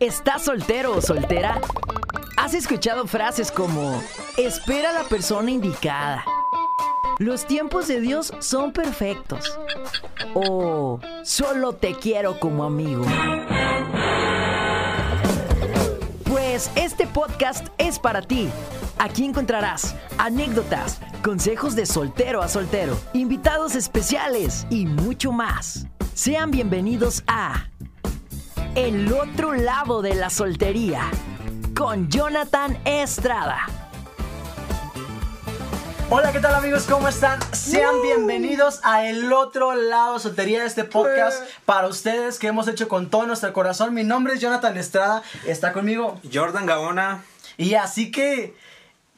¿Estás soltero o soltera? ¿Has escuchado frases como espera a la persona indicada? Los tiempos de Dios son perfectos. O solo te quiero como amigo. Pues este podcast es para ti. Aquí encontrarás anécdotas, consejos de soltero a soltero, invitados especiales y mucho más. Sean bienvenidos a El otro lado de la soltería con Jonathan Estrada. Hola, ¿qué tal amigos? ¿Cómo están? Sean bienvenidos a el otro lado de soltería de este podcast para ustedes que hemos hecho con todo nuestro corazón. Mi nombre es Jonathan Estrada, está conmigo. Jordan Gaona. Y así que,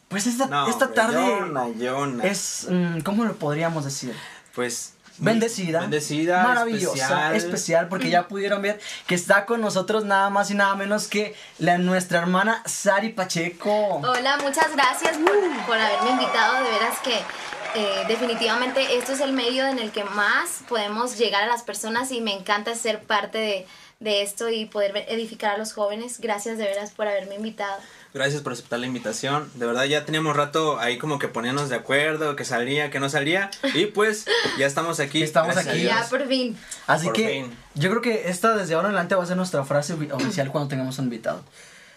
pues esta, No, esta tarde Jonah, Jonah. es, mm, ¿cómo lo podríamos decir? Pues. Bendecida, Bendecida. maravillosa, especial, especial. porque ya pudieron ver que está con nosotros nada más y nada menos que la, nuestra hermana Sari Pacheco. Hola, muchas gracias por, por haberme invitado. De veras que eh, definitivamente esto es el medio en el que más podemos llegar a las personas y me encanta ser parte de, de esto y poder ver- edificar a los jóvenes. Gracias de veras por haberme invitado. Gracias por aceptar la invitación. De verdad, ya teníamos rato ahí como que ponernos de acuerdo, que salía, que no salía. Y pues, ya estamos aquí. Estamos gracias aquí. Ya por fin. Así Por que fin. yo creo que esta desde ahora en adelante va a ser nuestra frase ofi- oficial cuando tengamos un invitado.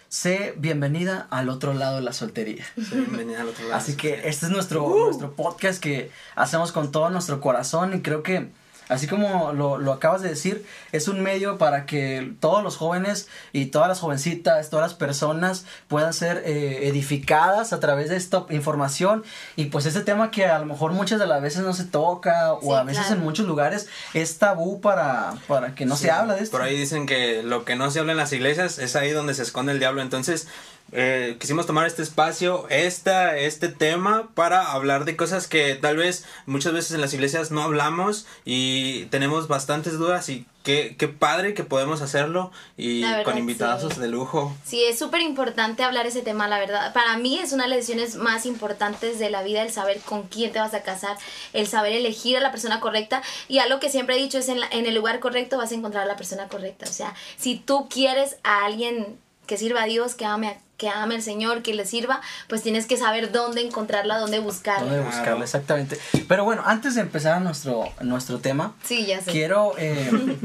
Sé bienvenida al otro lado de la soltería. Sí, bienvenida al otro lado. Así que este es nuestro, Uh. nuestro podcast que hacemos con todo nuestro corazón y creo que, así como lo, lo acabas de decir, es un medio para que todos los jóvenes y todas las jovencitas, todas las personas puedan ser eh, edificadas a través de esta información y pues este tema que a lo mejor muchas de las veces no se toca o Sí, a veces claro. en muchos lugares es tabú para, para que no Sí, se habla de esto. Por ahí dicen que lo que no se habla en las iglesias es ahí donde se esconde el diablo. Entonces, eh, quisimos tomar este espacio, esta, este tema, para hablar de cosas que tal vez muchas veces en las iglesias no hablamos y tenemos bastantes dudas y qué, qué padre que podemos hacerlo y verdad, con invitados sí. de lujo. Sí, es súper importante hablar ese tema, la verdad. Para mí es una de las lecciones más importantes de la vida, el saber con quién te vas a casar, el saber elegir a la persona correcta. Y algo que siempre he dicho es en, la- en el lugar correcto vas a encontrar a la persona correcta. O sea, si tú quieres a alguien que sirva a Dios, que ame, a- que ame al Señor, que le sirva, pues tienes que saber dónde encontrarla, dónde buscarla. ¿Dónde buscarla? Exactamente. Pero bueno, antes de empezar a nuestro, nuestro tema, Sí, ya sé. quiero eh,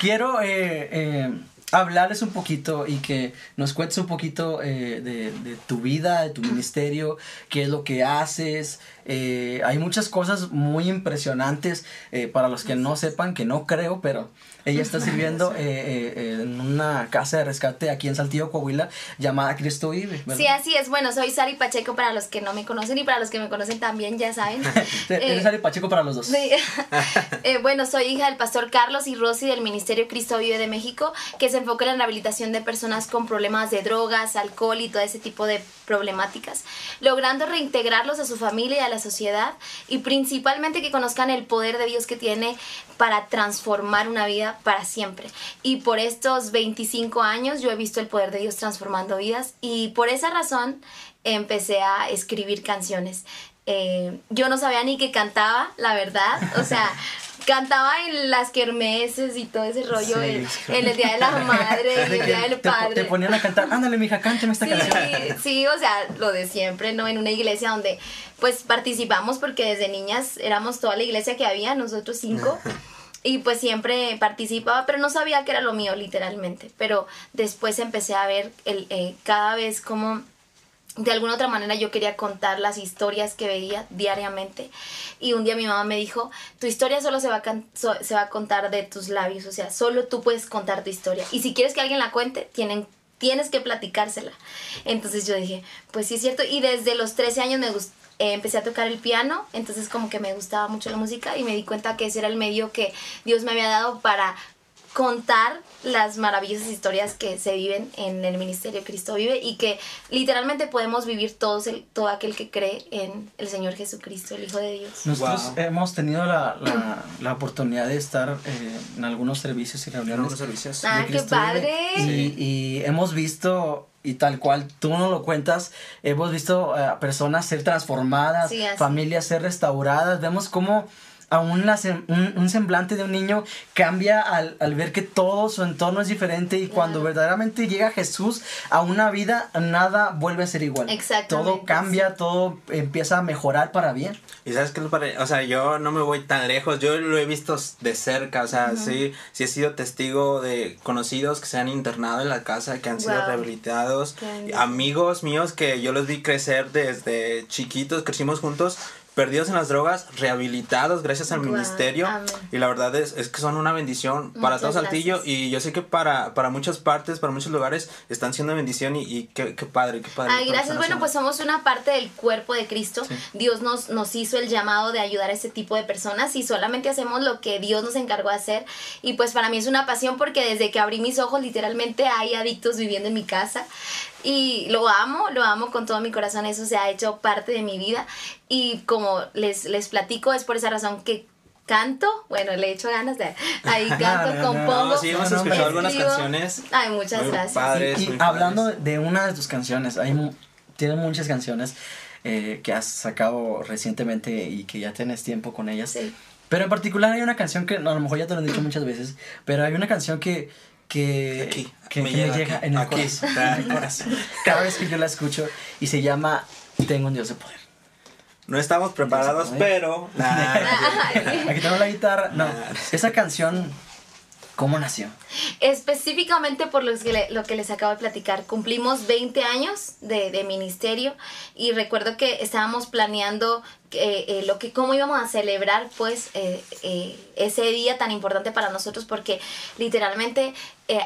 quiero eh, eh, hablarles un poquito y que nos cuentes un poquito eh, de, de tu vida, de tu ministerio, qué es lo que haces. Eh, hay muchas cosas muy impresionantes eh, para los que no sepan, que no creo, pero ella está sirviendo eh, eh, en una casa de rescate aquí en Saltillo, Coahuila, llamada Cristo Vive. ¿verdad? Sí, así es. Bueno, soy Sari Pacheco para los que no me conocen y para los que me conocen también, ya saben. Eres Eh, Ari Pacheco para los dos. Sí. Eh, bueno, soy hija del pastor Carlos y Rosy del Ministerio Cristo Vive de México, que se enfoca en la rehabilitación de personas con problemas de drogas, alcohol y todo ese tipo de problemáticas, logrando reintegrarlos a su familia y a la sociedad y principalmente que conozcan el poder de Dios que tiene para transformar una vida para siempre. Y por estos 25 años yo he visto el poder de Dios transformando vidas y por esa razón empecé a escribir canciones. Eh, yo no sabía ni que cantaba, la verdad. O sea, cantaba en las kermeses y todo ese rollo, Sí, en, sí. en el Día de la Madre, en el Día del te, Padre. te ponían a cantar, ándale mija, cántame esta Sí, canción. sí, o sea, lo de siempre, ¿no? En una iglesia donde pues participamos porque desde niñas éramos toda la iglesia que había, nosotros cinco. Y pues siempre participaba, pero no sabía que era lo mío, literalmente. Pero después empecé a ver el, eh, cada vez como de alguna otra manera yo quería contar las historias que veía diariamente. Y un día mi mamá me dijo tu historia solo se va a, se va a contar de tus labios o sea solo tú puedes contar tu historia. Y si quieres que alguien la cuente tienen tienes que platicársela entonces yo dije pues sí es cierto y desde los 13 años me gust- eh, empecé a tocar el piano entonces como que me gustaba mucho la música y me di cuenta que ese era el medio que Dios me había dado para contar las maravillosas historias que se viven en el ministerio Cristo vive y que literalmente podemos vivir todos el, todo aquel que cree en el Señor Jesucristo, el Hijo de Dios. Nosotros Wow. hemos tenido la, la, la oportunidad de estar eh, en algunos servicios y reuniones. Algunos servicios. de Ah, qué padre. Y, y hemos visto, y tal cual tú no lo cuentas, hemos visto a personas ser transformadas, Sí, familias ser restauradas. Vemos cómo aún la sem- un, un semblante de un niño cambia al, al ver que todo su entorno es diferente y cuando verdaderamente llega Jesús a una vida, nada vuelve a ser igual. Exactamente, Todo cambia, todo empieza a mejorar para bien. Y sabes qué, o sea, yo no me voy tan lejos, yo lo he visto de cerca, o sea, sí, sí he sido testigo de conocidos que se han internado en la casa, que han sido Wow. rehabilitados, Qué bendición. amigos míos que yo los vi crecer desde chiquitos, crecimos juntos, perdidos en las drogas, rehabilitados gracias al Wow, ministerio, amén. y la verdad es, es que son una bendición para Muchas todo Saltillo, gracias. y yo sé que para, para muchas partes, para muchos lugares, están siendo bendición, y, y qué, qué padre, qué padre. Ay, gracias. Bueno, pues somos una parte del cuerpo de Cristo. Sí. Dios nos, nos hizo el llamado de ayudar a este tipo de personas y solamente hacemos lo que Dios nos encargó de hacer. Y pues para mí es una pasión porque desde que abrí mis ojos literalmente hay adictos viviendo en mi casa. Y lo amo, lo amo con todo mi corazón. Eso se ha hecho parte de mi vida. Y como les, les platico, es por esa razón que canto. Bueno, le echo ganas de... Ahí canto, compongo. No, sí, hemos escuchado me- algunas escribo. canciones. Ay, muchas muy gracias. padres, Y, y hablando padres. de una de tus canciones, hay mu- tienes muchas canciones eh, que has sacado recientemente y que ya tienes tiempo con ellas. Sí. Pero en particular hay una canción que no, a lo mejor ya te lo han dicho muchas veces, pero hay una canción que que, Aquí, que me llega llega aquí, en el aquí. corazón, en el corazón. Cada vez que yo la escucho y se llama Tengo un Dios de poder. No estamos preparados, pero. Nah, Aquí tengo la guitarra. No, esa canción, ¿cómo nació? Específicamente por los que le- lo que les acabo de platicar, cumplimos 20 años de, ministerio y recuerdo que estábamos planeando eh, eh, lo que cómo íbamos a celebrar pues eh, ese día tan importante para nosotros porque literalmente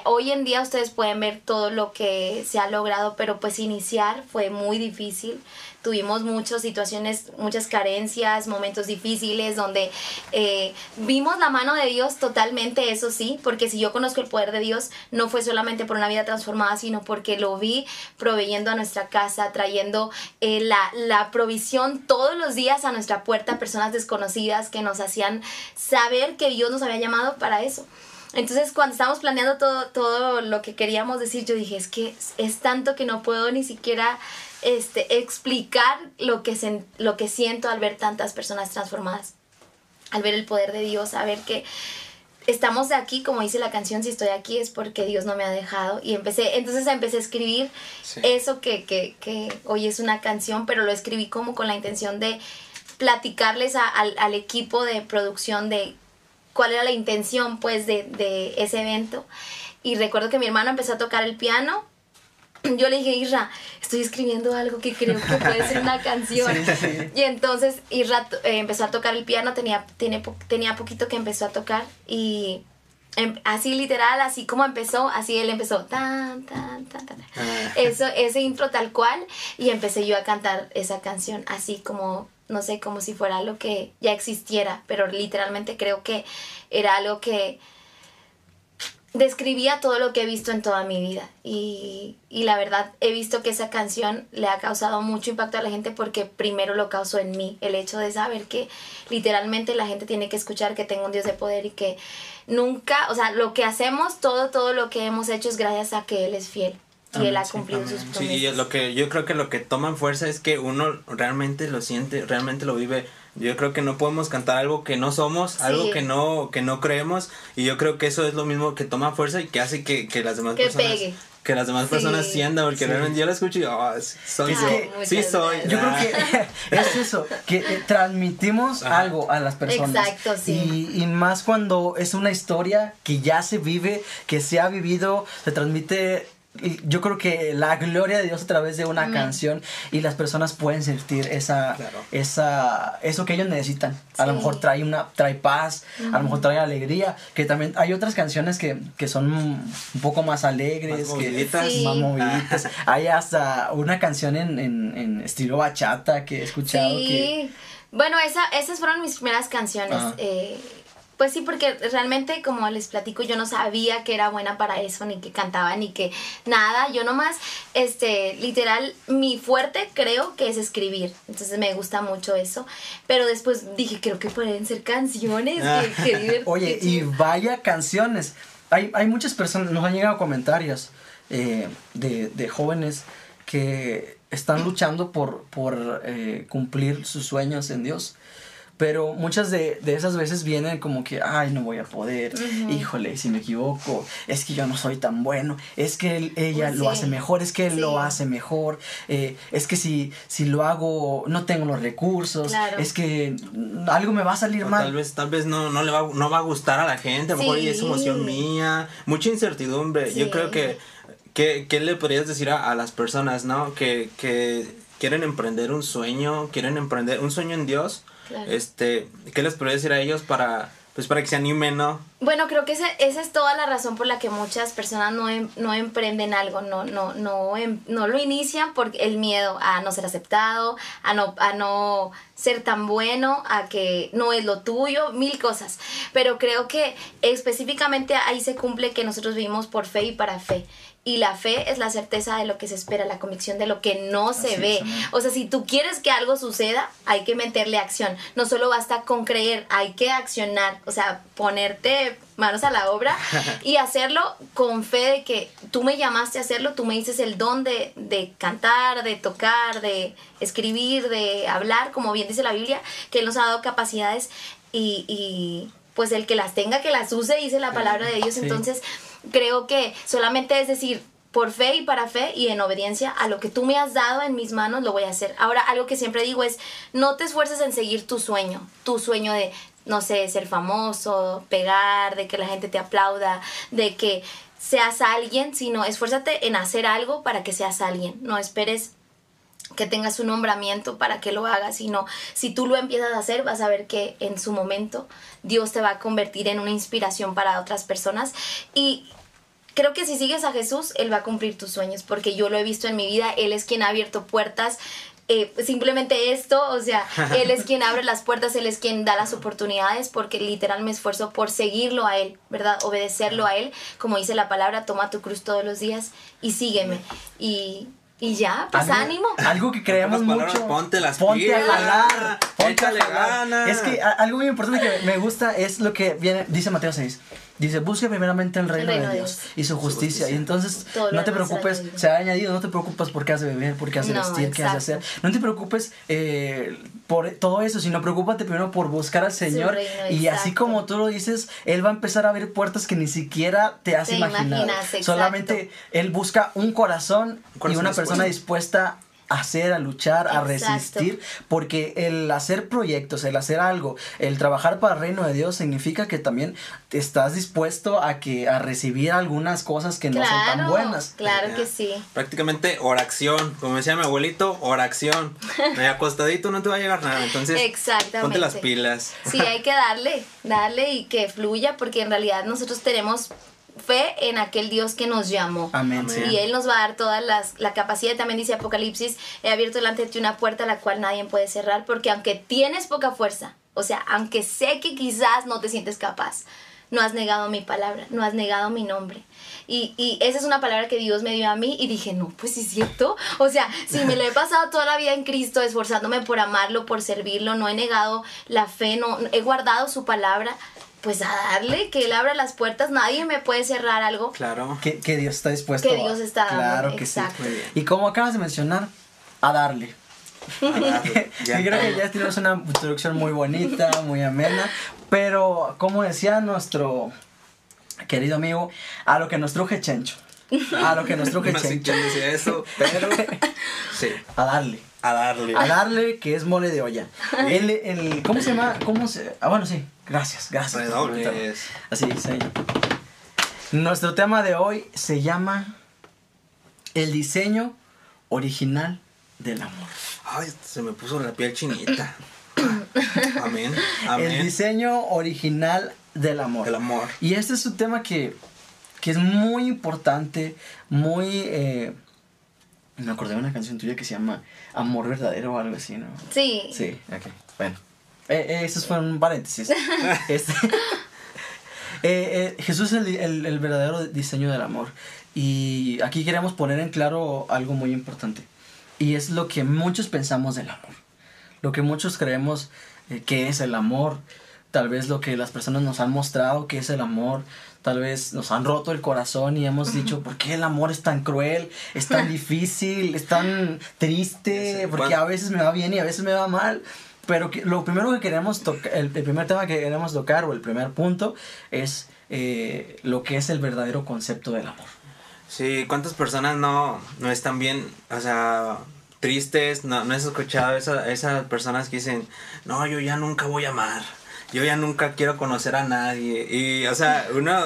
hoy en día ustedes pueden ver todo lo que se ha logrado pero pues iniciar fue muy difícil tuvimos muchas situaciones, muchas carencias, momentos difíciles donde eh, vimos la mano de Dios totalmente, eso sí, porque si yo conozco el poder de Dios, no fue solamente por una vida transformada, sino porque lo vi proveyendo a nuestra casa, trayendo eh, la, la provisión todos los días a nuestra puerta, personas desconocidas que nos hacían saber que Dios nos había llamado para eso. Entonces, cuando estábamos planeando todo, todo lo que queríamos decir, yo dije, es que es, tanto que no puedo ni siquiera este, explicar lo que, lo que siento al ver tantas personas transformadas, al ver el poder de Dios, a ver que estamos aquí, como dice la canción, si estoy aquí es porque Dios no me ha dejado. Y empecé, entonces empecé a escribir Sí. eso que, que, que hoy es una canción, pero lo escribí como con la intención de platicarles a- al, al equipo de producción de cuál era la intención pues de, de ese evento. Y recuerdo que mi hermano empezó a tocar el piano. Yo le dije, Isra, estoy escribiendo algo que creo que puede ser una canción. Sí, sí. Y entonces Isra eh, empezó a tocar el piano, tenía, tiene tenía poquito que empezó a tocar y em- así literal, así como empezó, así él empezó. Tan, tan, tan, tan. Ah. Eso, ese intro tal cual y empecé yo a cantar esa canción así como, no sé, como si fuera algo que ya existiera, pero literalmente creo que era algo que describía todo lo que he visto en toda mi vida y, y la verdad he visto que esa canción le ha causado mucho impacto a la gente porque primero lo causó en mí, el hecho de saber que literalmente la gente tiene que escuchar que tengo un Dios de poder y que nunca, o sea, lo que hacemos, todo, todo lo que hemos hecho es gracias a que Él es fiel y Él ha sí, cumplido sus Sí, promesas. y lo que yo creo que lo que toma fuerza es que uno realmente lo siente, realmente lo vive. Yo creo que no podemos cantar algo que no somos, algo que no que no creemos y yo creo que eso es lo mismo que toma fuerza y que hace que, que las demás Que personas pegue. que las demás Sí. personas sientan porque Sí. realmente yo la escucho y ah, soy Es yo. que- sí soy. Yo creo que es eso, que eh, transmitimos Ajá. algo a las personas. Exacto, sí. Y, y más cuando es una historia que ya se vive, que se ha vivido, se transmite. Yo creo que la gloria de Dios a través de una Amén. canción y las personas pueden sentir esa, Claro. esa, eso que ellos necesitan. A lo mejor trae una, trae paz, a lo mejor trae alegría. Que también hay otras canciones que, que son un poco más alegres, Más que moviditas. Sí. más moviditas. Hay hasta una canción en, en, en estilo bachata que he escuchado Sí. que Bueno, esa, esas fueron mis primeras canciones. Ajá. eh, pues sí, porque realmente, como les platico, yo no sabía que era buena para eso, ni que cantaba, ni que nada. Yo nomás, este, literal, mi fuerte creo que es escribir. Entonces me gusta mucho eso. Pero después dije, creo que pueden ser canciones. que, que divert- Oye, y vaya canciones. Hay, hay muchas personas, nos han llegado comentarios eh, de, de jóvenes que están luchando por, por eh, cumplir sus sueños en Dios. Pero muchas de, de esas veces vienen como que, ay, no voy a poder, híjole, si me equivoco, es que yo no soy tan bueno, es que él- ella Pues lo sí. hace mejor, es que él Sí. lo hace mejor, eh, es que si, si lo hago no tengo los recursos, Claro. es que algo me va a salir O mal. tal vez, tal vez no, no le va, no va a gustar a la gente, a lo mejor es emoción mía, mucha incertidumbre. Yo creo que, que, ¿qué le podrías decir a, a las personas, no? Que, que quieren emprender un sueño, quieren emprender un sueño en Dios. Claro. Este, ¿qué les podrías decir a ellos para, pues para que se animen, no? Bueno, creo que ese- esa es toda la razón por la que muchas personas no, em- no emprenden algo, no, no, no, em- no lo inician por el miedo a no ser aceptado, a no, a no ser tan bueno, a que no es lo tuyo, mil cosas. Pero creo que específicamente ahí se cumple que nosotros vivimos por fe y para fe. Y la fe es la certeza de lo que se espera, la convicción de lo que no se Así ve. O sea, si tú quieres que algo suceda, hay que meterle acción. No solo basta con creer, hay que accionar. O sea, ponerte manos a la obra y hacerlo con fe de que tú me llamaste a hacerlo, tú me dices el don de, de cantar, de tocar, de escribir, de hablar, como bien dice la Biblia, que Él nos ha dado capacidades y, y, pues el que las tenga, que las use, dice la palabra de Dios. Sí. Entonces, creo que solamente es decir, por fe y para fe y en obediencia a lo que tú me has dado en mis manos, lo voy a hacer. Ahora, algo que siempre digo es, no te esfuerces en seguir tu sueño, tu sueño de, no sé, ser famoso, pegar, de que la gente te aplauda, de que seas alguien, sino esfuérzate en hacer algo para que seas alguien. No esperes que tengas un nombramiento para que lo hagas, sino si tú lo empiezas a hacer, vas a ver que en su momento Dios te va a convertir en una inspiración para otras personas y creo que si sigues a Jesús, Él va a cumplir tus sueños, porque yo lo he visto en mi vida, Él es quien ha abierto puertas. eh, simplemente esto, o sea, Él es quien abre las puertas, Él es quien da las oportunidades, porque literal me esfuerzo por seguirlo a Él, ¿verdad? Obedecerlo a Él, como dice la palabra, toma tu cruz todos los días y sígueme. Y, y ya, pues Algo- ánimo. Algo que creemos mucho. ponte las ponte pilas, a jalar. Échale ganas. Es que a- algo muy importante que me gusta es lo que viene, dice Mateo 6. Dice, busque primeramente el reino, reino de de Dios Dios. y su justicia. Y entonces Todo no te preocupes, se ha añadido, no te preocupes por qué has de beber, por qué has de No, vestir, qué has de hacer. exacto. No te preocupes eh, por todo eso, sino preocúpate primero por buscar al Señor. reino, y así exacto. como tú lo dices, Él va a empezar a abrir puertas que ni siquiera te has Te imaginado. imaginas, exacto. Solamente Él busca un corazón, Un corazón y una persona dispuesta a hacer, a luchar, a Exacto. resistir, porque el hacer proyectos, el hacer algo, el trabajar para el reino de Dios significa que también estás dispuesto a que a recibir algunas cosas que no son tan buenas. claro que sí. Prácticamente oración, como decía mi abuelito, oración. Ahí acostadito no te va a llegar nada, entonces Exactamente. ponte las pilas. Sí, hay que darle, darle y que fluya, porque en realidad nosotros tenemos fe en aquel Dios que nos llamó. Amén. Y Él nos va a dar toda las, la capacidad, también dice Apocalipsis, he abierto delante de ti una puerta la cual nadie puede cerrar, porque aunque tienes poca fuerza, o sea, aunque sé que quizás no te sientes capaz, no has negado mi palabra, no has negado mi nombre. Y, y esa es una palabra que Dios me dio a mí y dije, no, pues sí es cierto. O sea, si me lo he pasado toda la vida en Cristo, esforzándome por amarlo, por servirlo, no he negado la fe, no he guardado su palabra, pues a darle, que Él abra las puertas, nadie me puede cerrar algo. Claro. Que, que Dios está dispuesto Que a- Dios está dando, Claro que exacto. sí. Y como acabas de mencionar, a darle. Ya y creo que ya tienes una introducción muy bonita, muy amena. Pero, como decía nuestro querido amigo, a lo que nos truje Chencho. A lo que nos truje No sé Chencho. quién decía eso, pero sí, A darle. A darle. A darle que es mole de olla. El, el, ¿Cómo se llama? ¿Cómo se.? Ah, bueno, sí. Gracias, gracias. Redobles. Así dice. Nuestro tema de hoy se llama El diseño original del amor. Ay, se me puso la piel chinita. Amén. El Amén. diseño original del amor. El amor. Y este es un tema que, que es muy importante, muy... eh, me acordé de una canción tuya que se llama Amor Verdadero o algo así, ¿no? Sí. Sí, ok, bueno. Eh, eh, esos fueron paréntesis. Este, eh, eh, Jesús es el, el- el verdadero diseño del amor. Y aquí queremos poner en claro algo muy importante. Y es lo que muchos pensamos del amor. Lo que muchos creemos eh, que es el amor. Tal vez lo que las personas nos han mostrado que es el amor. Tal vez nos han roto el corazón y hemos dicho, ¿por qué el amor es tan cruel? Es tan difícil, es tan triste, porque a veces me va bien y a veces me va mal. Pero que- lo primero que queremos tocar, el, el primer tema que queremos tocar, o el primer punto, es eh, lo que es el verdadero concepto del amor. Sí, ¿cuántas personas no, no están bien, o sea, tristes? No, no has escuchado esa- esas personas que dicen, no, yo ya nunca voy a amar, yo ya nunca quiero conocer a nadie. Y, o sea, uno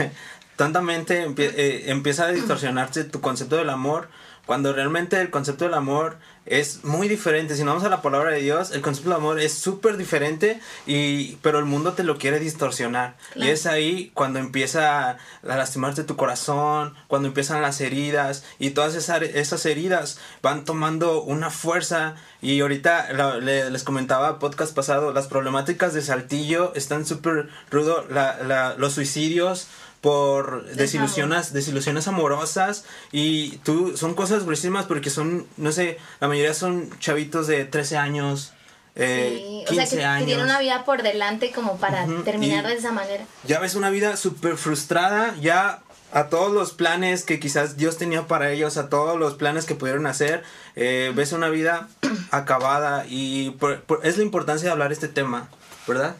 tontamente eh, empieza a distorsionarse tu concepto del amor cuando realmente el concepto del amor es muy diferente. Si no vamos a la palabra de Dios, el concepto del amor es súper diferente, y, pero el mundo te lo quiere distorsionar. Y es ahí cuando empieza a lastimarte tu corazón, cuando empiezan las heridas y todas esas, esas heridas van tomando una fuerza. Y ahorita le- les comentaba podcast pasado, las problemáticas de Saltillo están súper rudo, la, la- los suicidios por desilusiones, desilusiones amorosas y tú son cosas gruesísimas porque son, no sé, la mayoría son chavitos de 13 años, eh, Sí, o 15 sea, que, que años. tiene una vida por delante como para Ujú, terminar y- de esa manera. ya ves una vida súper frustrada, ya a todos los planes que quizás Dios tenía para ellos, a todos los planes que pudieron hacer, eh, ves una vida acabada y por- por- es la importancia de hablar este tema, ¿verdad?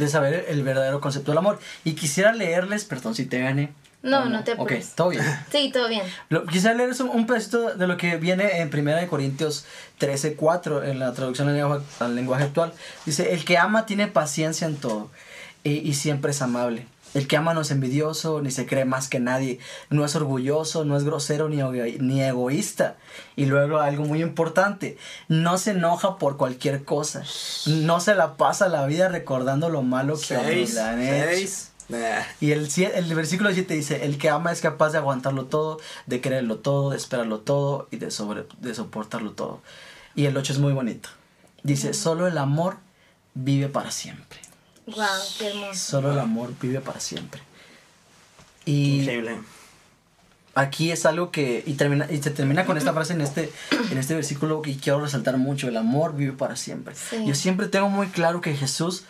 De saber el verdadero concepto del amor. Y quisiera leerles, perdón si te gané. No, ¿O no te Ok, apures. todo bien. Sí, todo bien. Lo- quisiera leerles un, un pedacito de lo que viene en 1 de Corintios 13, 4, en la traducción al lenguaje, al lenguaje actual. Dice, el que ama tiene paciencia en todo y, y siempre es amable. El que ama no es envidioso, ni se cree más que nadie, no es orgulloso, no es grosero ni, ego- ni egoísta. Y luego algo muy importante, no se enoja por cualquier cosa, no se la pasa la vida recordando lo malo que Seis, le han hecho. seis. Nah. Y el, el versículo 7 dice, el que ama es capaz de aguantarlo todo, de quererlo todo, de esperarlo todo y de, sobre, de soportarlo todo. Y el 8 es muy bonito. Dice, solo el amor vive para siempre. Wow, qué hermoso. Solo el amor vive para siempre. Y Increíble. aquí es algo que, y, termina, y se termina con esta frase en este, en este versículo que quiero resaltar mucho, el amor vive para siempre. Sí. Yo siempre tengo muy claro que Jesús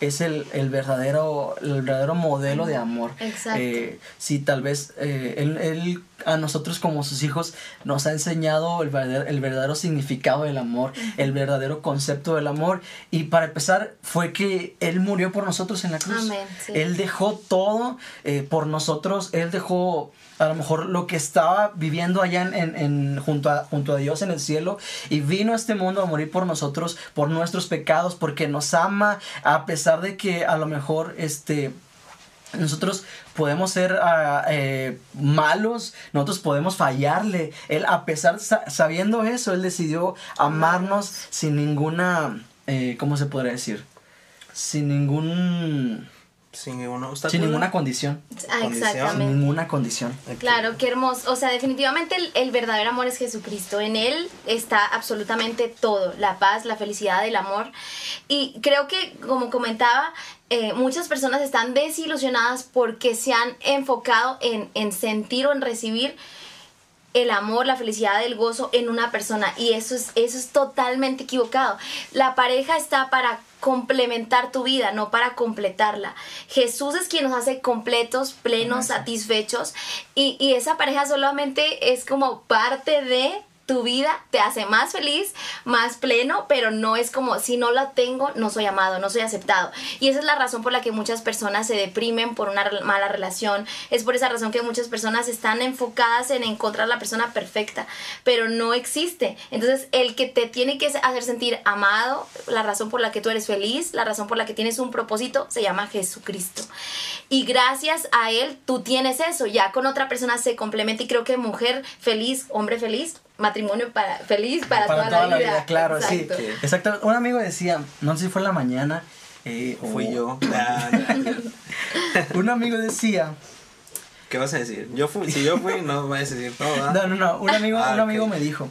es el, el verdadero, el verdadero modelo de amor. Exacto. Eh, sí, tal vez eh, él, él a nosotros como sus hijos nos ha enseñado el verdadero, el verdadero significado del amor, el verdadero concepto del amor. Y para empezar, fue que Él murió por nosotros en la cruz. Amén, sí. Él dejó todo eh, por nosotros. Él dejó a lo mejor lo que estaba viviendo allá en, en- en- junto, a, junto a Dios en el cielo y vino a este mundo a morir por nosotros, por nuestros pecados, porque nos ama, a pesar de que a lo mejor este nosotros podemos ser ah, eh, malos, nosotros podemos fallarle. Él, a pesar, sa- sabiendo eso, él decidió amarnos sin ninguna, eh, ¿cómo se podría decir? Sin ningún, Sin ningún obstáculo. sin ninguna condición. Ah, Condición. Sin exactamente. ninguna condición. Claro, qué hermoso. O sea, definitivamente el, el verdadero amor es Jesucristo. En Él está absolutamente todo, la paz, la felicidad, el amor. Y creo que, como comentaba, eh, muchas personas están desilusionadas porque se han enfocado en, en sentir o en recibir el amor, la felicidad, el gozo en una persona y eso es eso es totalmente equivocado. La pareja está para complementar tu vida, no para completarla. Jesús es quien nos hace completos, plenos, satisfechos y, y esa pareja solamente es como parte de tu vida, te hace más feliz, más pleno, pero no es como si no la tengo, no soy amado, no soy aceptado. Y esa es la razón por la que muchas personas se deprimen por una mala relación. Es por esa razón que muchas personas están enfocadas en encontrar la persona perfecta, pero no existe. Entonces, el que te tiene que hacer sentir amado, la razón por la que tú eres feliz, la razón por la que tienes un propósito, se llama Jesucristo. Y gracias a Él, tú tienes eso. Ya con otra persona se complementa y creo que mujer feliz, hombre feliz, matrimonio para, feliz para, toda, la vida. claro, Exacto. sí. Exacto. Un amigo decía, no sé si fue en la mañana. eh, o- Fui yo. Nah, nah. Un amigo decía, ¿Qué vas a decir? Yo fui, si yo fui, no vas a decir no, ¿verdad? no, no, no, un amigo, Ah, un amigo me dijo,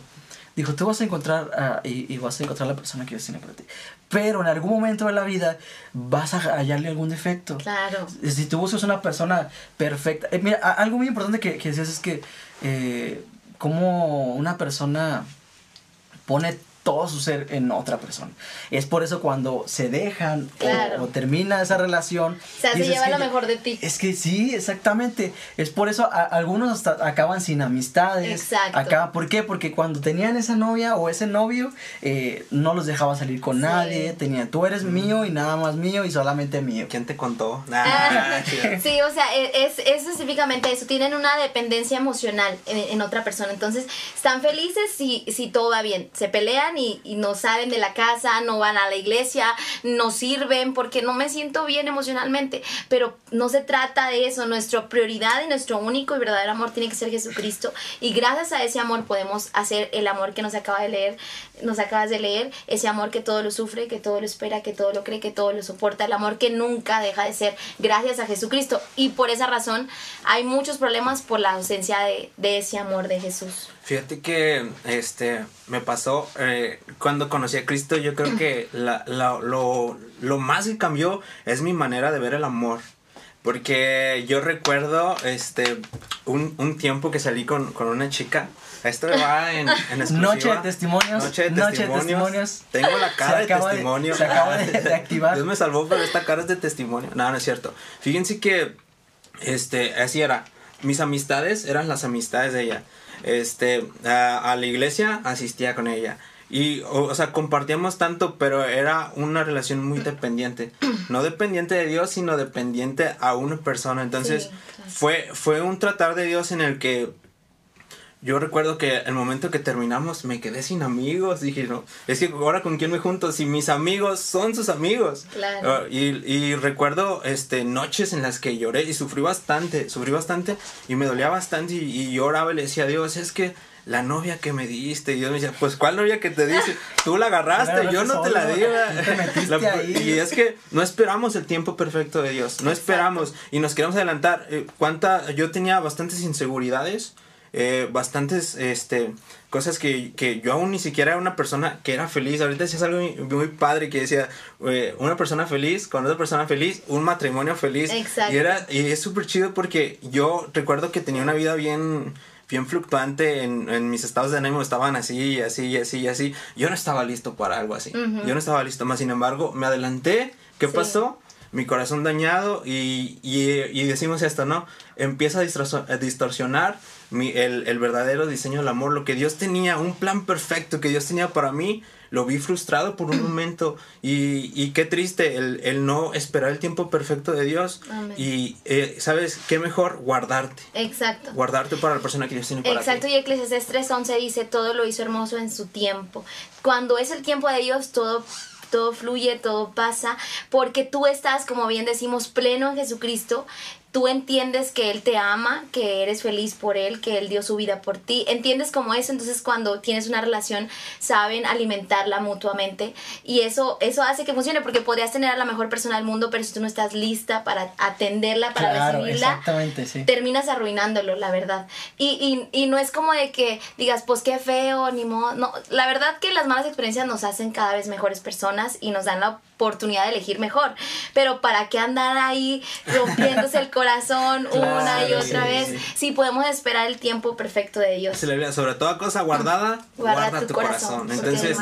dijo, tú vas a encontrar ah, y, y vas a encontrar la persona que Dios tiene para ti. Pero en algún momento de la vida vas a hallarle algún defecto. Claro. Si tú buscas una persona perfecta. eh, mira, algo muy importante que, que decías es que eh, como una persona pone todo su ser en otra persona. Es por eso cuando se dejan o- Claro. o, termina esa relación. O sea, se dices lleva que lo mejor de ti. Es que sí, exactamente. Es por eso a- algunos hasta acaban sin amistades. Exacto. Acá, ¿Por qué? Porque cuando tenían esa novia o ese novio, eh, no los dejaba salir con Sí. nadie. Tenía, tú eres mío y nada más mío y solamente mío. ¿Quién te contó? Ah, Nah, sí, o sea, e- es, es específicamente eso. Tienen una dependencia emocional en, en otra persona. Entonces, están felices si, si todo va bien. Se pelean y, no salen de la casa, no van a la iglesia, no sirven porque no me siento bien emocionalmente. Pero no se trata de eso. Nuestra prioridad y nuestro único y verdadero amor tiene que ser Jesucristo. Y gracias a ese amor podemos hacer el amor que nos acaba de leer, nos acabas de leer, ese amor que todo lo sufre, que todo lo espera, que todo lo cree, que todo lo soporta, el amor que nunca deja de ser gracias a Jesucristo. Y por esa razón hay muchos problemas por la ausencia de, de ese amor de Jesús. Fíjate que este me pasó eh, cuando conocí a Cristo, yo creo que la- la- lo, lo más que cambió es mi manera de ver el amor. Porque yo recuerdo este un, un tiempo que salí con, con una chica. Esto va en, en exclusiva. Noche de testimonios, Noche de noche de testimonios. testimonios. Tengo la cara de acaba de- testimonio. se acaba de- de activar. Dios me salvó, pero esta cara es de testimonio. No, no es cierto. Fíjense que este, así era. Mis amistades eran las amistades de ella. Este, a, a la iglesia asistía con ella. Y, o, o sea, compartíamos tanto, pero era una relación muy dependiente. No dependiente de Dios, sino dependiente a una persona. Entonces, Sí, claro. fue, fue un tratar de Dios en el que yo recuerdo que el momento que terminamos me quedé sin amigos. Dije, no, es que ahora con quién me junto si mis amigos son sus amigos. Claro. Ah, y, y recuerdo este, noches en las que lloré y sufrí bastante, sufrí bastante y me dolía bastante y, y lloraba y le decía a Dios, es que la novia que me diste. Y Dios me decía, pues ¿cuál novia que te dice? Tú la agarraste, yo no te la di. y es que no esperamos el tiempo perfecto de Dios, no esperamos y nos queremos adelantar. Eh, ¿Cuánta? Yo tenía bastantes inseguridades, eh, bastantes este, cosas que, que yo aún ni siquiera era una persona que era feliz. Ahorita decías algo muy, muy padre que decía, eh, una persona feliz con otra persona feliz, un matrimonio feliz. Exacto. Y, era, y es súper chido porque yo recuerdo que tenía una vida bien bien fluctuante en, en mis estados de ánimo estaban así así así así yo no estaba listo para algo así Ujú. yo no estaba listo más sin embargo me adelanté ¿qué Sí. pasó? mi corazón dañado y, y, y decimos esto, ¿no? Empieza a distorsionar mi, el, el verdadero diseño del amor, lo que Dios tenía, un plan perfecto que Dios tenía para mí, lo vi frustrado por un momento y, y qué triste el, el no esperar el tiempo perfecto de Dios Amén. y, eh, ¿sabes? ¿Qué mejor? Guardarte, Exacto. guardarte para la persona que Dios tiene para Exacto, ti. y Eclesiastes 3.11 dice, todo lo hizo hermoso en su tiempo. Cuando es el tiempo de Dios, todo, todo fluye, todo pasa, porque tú estás, como bien decimos, pleno en Jesucristo. Tú entiendes que Él te ama, que eres feliz por Él, que Él dio su vida por ti. Entiendes como eso, entonces cuando tienes una relación, saben alimentarla mutuamente. Y eso, eso hace que funcione, porque podrías tener a la mejor persona del mundo, pero si tú no estás lista para atenderla, para Claro, recibirla, exactamente, sí. terminas arruinándolo, la verdad. Y, y, y no es como de que digas, pues qué feo, ni modo. No, la verdad que las malas experiencias nos hacen cada vez mejores personas y nos dan la oportunidad de elegir mejor. Pero ¿para qué andar ahí rompiéndose el corazón una y Claro, otra sí, vez? sí. Si podemos esperar el tiempo perfecto de Dios. Sobre toda cosa guardada, Guarda guarda, tu tu, corazón, Entonces,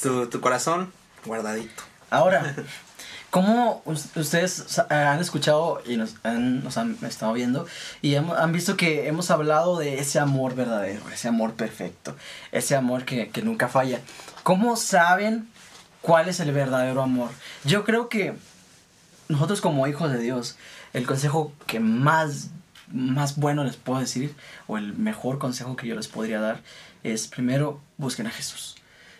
tu, tu corazón guardadito. Ahora, ¿cómo us- ustedes han escuchado y nos han, nos han estado viendo y hemos- han visto que hemos hablado de ese amor verdadero, ese amor perfecto, ese amor que, que nunca falla? ¿Cómo saben cuál es el verdadero amor? Yo creo que nosotros como hijos de Dios, el consejo que más, más bueno les puedo decir, o el mejor consejo que yo les podría dar, es primero busquen a Jesús.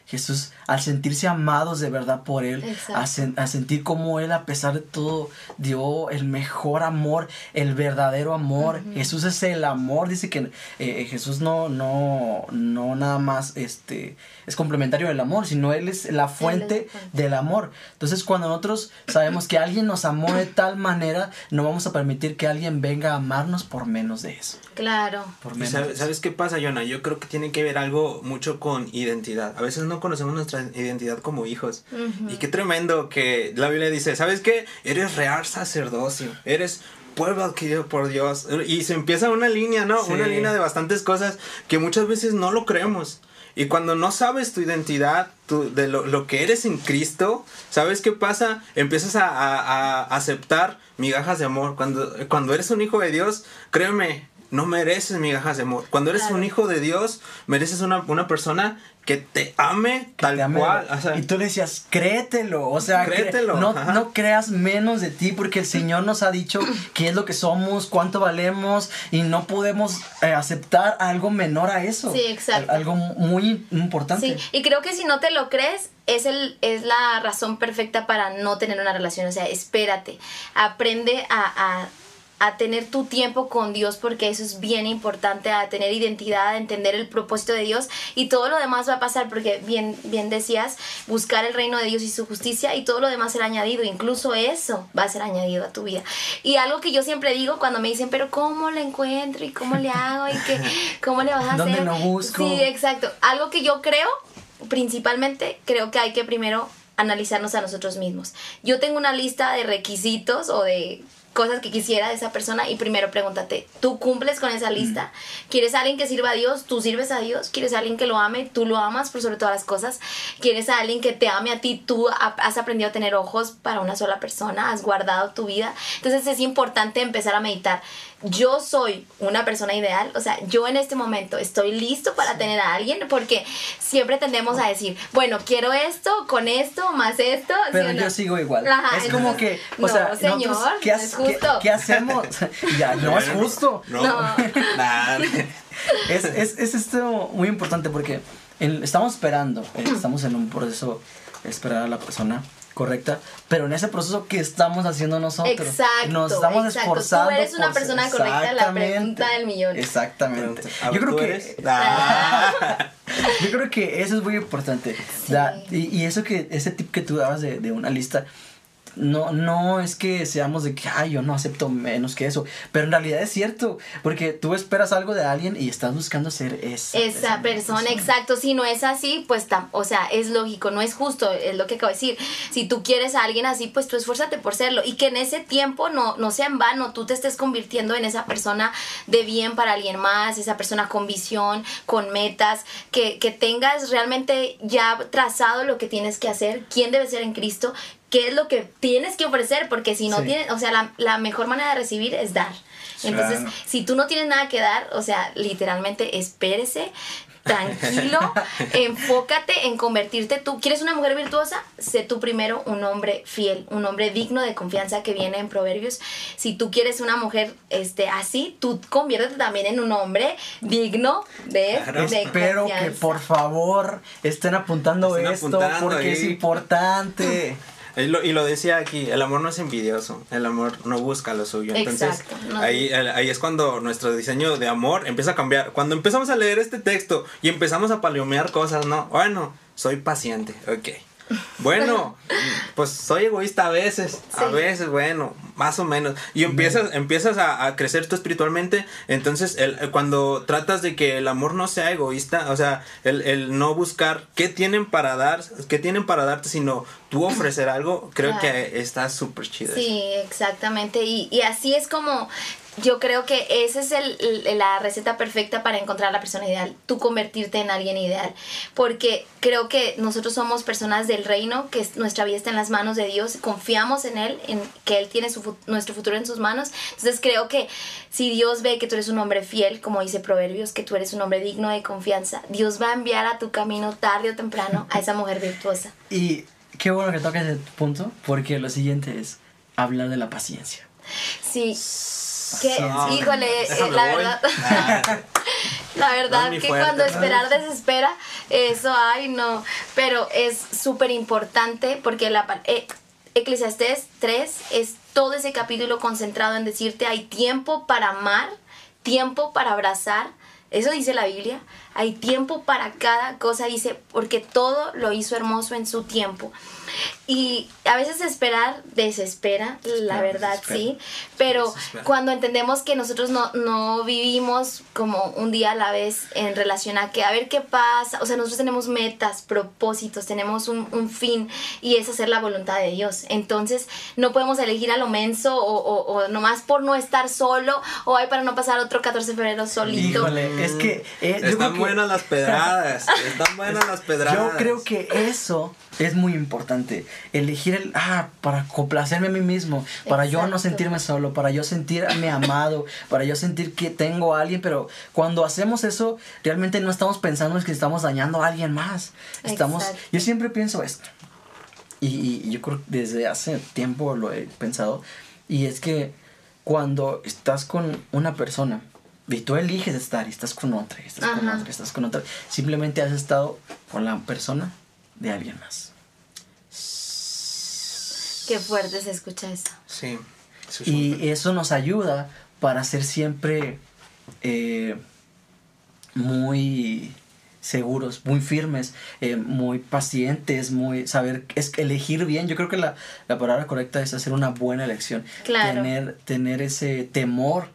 Jesús, al sentirse amados de verdad por Él, a, sen- a sentir como Él, a pesar de todo, dio el mejor amor, el verdadero amor. Jesús es el amor. Dice que eh, Jesús no, no, no nada más este, es complementario del amor, sino Él es la fuente del amor. Entonces, cuando nosotros sabemos que alguien nos amó de tal manera, no vamos a permitir que alguien venga a amarnos por menos de eso. Claro. Por menos. ¿Sabes qué pasa, Jonah? Yo creo que tiene que ver algo mucho con identidad. A veces no conocemos nuestra identidad como hijos. Ujú. Y qué tremendo que la Biblia dice, ¿sabes qué? Eres real sacerdocio, eres pueblo adquirido por Dios. Y se empieza una línea, ¿no? Sí. Una línea de bastantes cosas que muchas veces no lo creemos. Y cuando no sabes tu identidad, tu, de lo, lo, que eres en Cristo, ¿sabes qué pasa? Empiezas a, a, a, aceptar migajas de amor. Cuando, cuando eres un hijo de Dios, créeme, no mereces migajas de amor. Cuando eres claro. un hijo de Dios, mereces una, una persona que te ame que tal te ame. cual. O sea, y tú le decías, créetelo. O sea, créetelo. no, no, creas menos de ti porque el Señor nos ha dicho qué es lo que somos, cuánto valemos y no podemos eh, aceptar algo menor a eso. Sí, exacto. Algo muy importante. Sí, y creo que si no te lo crees, es, el, es la razón perfecta para no tener una relación. O sea, espérate, aprende a, a a tener tu tiempo con Dios porque eso es bien importante, a tener identidad, a entender el propósito de Dios y todo lo demás va a pasar porque bien, bien decías, buscar el reino de Dios y su justicia y todo lo demás será añadido, incluso eso va a ser añadido a tu vida. Y algo que yo siempre digo cuando me dicen, pero ¿cómo le encuentro y cómo le hago y que, cómo le vas a ¿Dónde hacer? lo busco? Sí, exacto. Algo que yo creo, principalmente, creo que hay que primero analizarnos a nosotros mismos. Yo tengo una lista de requisitos o de cosas que quisiera de esa persona y primero pregúntate, ¿tú cumples con esa lista? ¿Quieres a alguien que sirva a Dios? ¿Tú sirves a Dios? ¿Quieres a alguien que lo ame? ¿Tú lo amas por sobre todas las cosas? ¿Quieres a alguien que te ame a ti? ¿Tú has aprendido a tener ojos para una sola persona? ¿Has guardado tu vida? Entonces es importante empezar a meditar. Yo soy una persona ideal, o sea, yo en este momento estoy listo para tener a alguien porque siempre tendemos a decir, bueno, quiero esto, con esto, más esto. Pero ¿sí yo no? sigo igual. Ajá, es como que, o no, sea, señor, ¿qué, no es justo. ¿qué, ¿qué, hacemos? ya, no es justo. No. Nah. es, es, es esto muy importante porque en- estamos esperando, eh, estamos en un proceso de esperar a la persona correcta, pero en ese proceso que estamos haciendo nosotros, Exacto, nos estamos exacto. esforzando. Tú eres una por- persona correcta, la Exactamente. pregunta del millón. Exactamente. Yo creo ¿tú que? Ah. yo creo que eso es muy importante. Y eso que, ese tip que tú dabas de, de una lista, no, no es que seamos de que, ay, yo no acepto menos que eso. Pero en realidad es cierto, porque tú esperas algo de alguien y estás buscando ser esa. esa persona, exacto. Si no es así, pues, tam- o sea, es lógico, no es justo, es lo que acabo de decir. Si tú quieres a alguien así, pues tú esfuérzate por serlo. Y que en ese tiempo no, no sea en vano, tú te estés convirtiendo en esa persona de bien para alguien más, esa persona con visión, con metas, que, que tengas realmente ya trazado lo que tienes que hacer, quién debe ser en Cristo, qué es lo que tienes que ofrecer, porque si no Sí. tienes, o sea, la, la mejor manera de recibir es dar. Entonces, Claro. si tú no tienes nada que dar, o sea, literalmente espérese, tranquilo, enfócate en convertirte tú. ¿Quieres una mujer virtuosa? Sé tú primero un hombre fiel, un hombre digno de confianza que viene en Proverbios. Si tú quieres una mujer este, así, tú conviértete también en un hombre digno de, Claro. de Espero que por favor estén apuntando Estén esto apuntando porque es importante. Y lo, y lo decía aquí, el amor no es envidioso, el amor no busca lo suyo. Entonces, Exacto, no. ahí, ahí es cuando nuestro diseño de amor empieza a cambiar. Cuando empezamos a leer este texto y empezamos a palomear cosas, ¿no? Bueno, soy paciente, ok. Bueno, pues soy egoísta a veces, a veces, bueno, más o menos. Y empiezas, empiezas a, a crecer tú espiritualmente, entonces el, el- cuando tratas de que el amor no sea egoísta, o sea, el, el no buscar qué tienen para dar, qué tienen para darte, sino tú ofrecer algo, creo Claro. que está súper chido. Sí, exactamente. Y, y así es como yo creo que esa es el, la receta perfecta para encontrar a la persona ideal, tú convertirte en alguien ideal. Porque creo que nosotros somos personas del reino, que es- nuestra vida está en las manos de Dios, confiamos en Él, en que Él tiene su, nuestro futuro en sus manos. Entonces creo que si Dios ve que tú eres un hombre fiel, como dice Proverbios, que tú eres un hombre digno de confianza, Dios va a enviar a tu camino tarde o temprano a esa mujer virtuosa. Y qué bueno que toques ese punto porque lo siguiente es hablar de la paciencia. Sí. Que, Ah, híjole, eh, déjame la verdad, Ah, la verdad que fuerte. cuando esperar desespera, eso, ay, no. Pero es súper importante porque la eh, Eclesiastés 3 es todo ese capítulo concentrado en decirte hay tiempo para amar, tiempo para abrazar. Eso dice la Biblia. Hay tiempo para cada cosa, dice, porque todo lo hizo hermoso en su tiempo. y a veces esperar desespera, la verdad, desespera. sí. Pero Desespera. cuando entendemos que nosotros no, no vivimos como un día a la vez en relación a que a ver qué pasa, o sea, nosotros tenemos metas, propósitos, tenemos un, un fin y es hacer la voluntad de Dios. Entonces, no podemos elegir a lo menso o, o, o nomás por no estar solo o hay para no pasar otro 14 de febrero solito. Híjole, es que... eh, yo creo Están que- buenas las pedradas. Están buenas las pedradas. Yo creo que eso es muy importante. Elegir el, ah, para complacerme a mí mismo, para yo no sentirme solo, para yo sentirme amado, para yo sentir que tengo a alguien, pero cuando hacemos eso, realmente no estamos pensando en que estamos dañando a alguien más. Estamos, Exacto. yo siempre pienso esto. Y, y yo creo que desde hace tiempo lo he pensado. Y es que cuando estás con una persona y tú eliges estar y estás con otra, y estás con otra, y estás con otra, simplemente has estado con la persona de alguien más. Qué fuerte se escucha eso. Sí. eso es Y eso nos ayuda para ser siempre eh, muy seguros, muy firmes, eh, muy pacientes, muy saber es elegir bien. Yo creo que la, la palabra correcta es hacer una buena elección. Claro. Tener, tener ese temor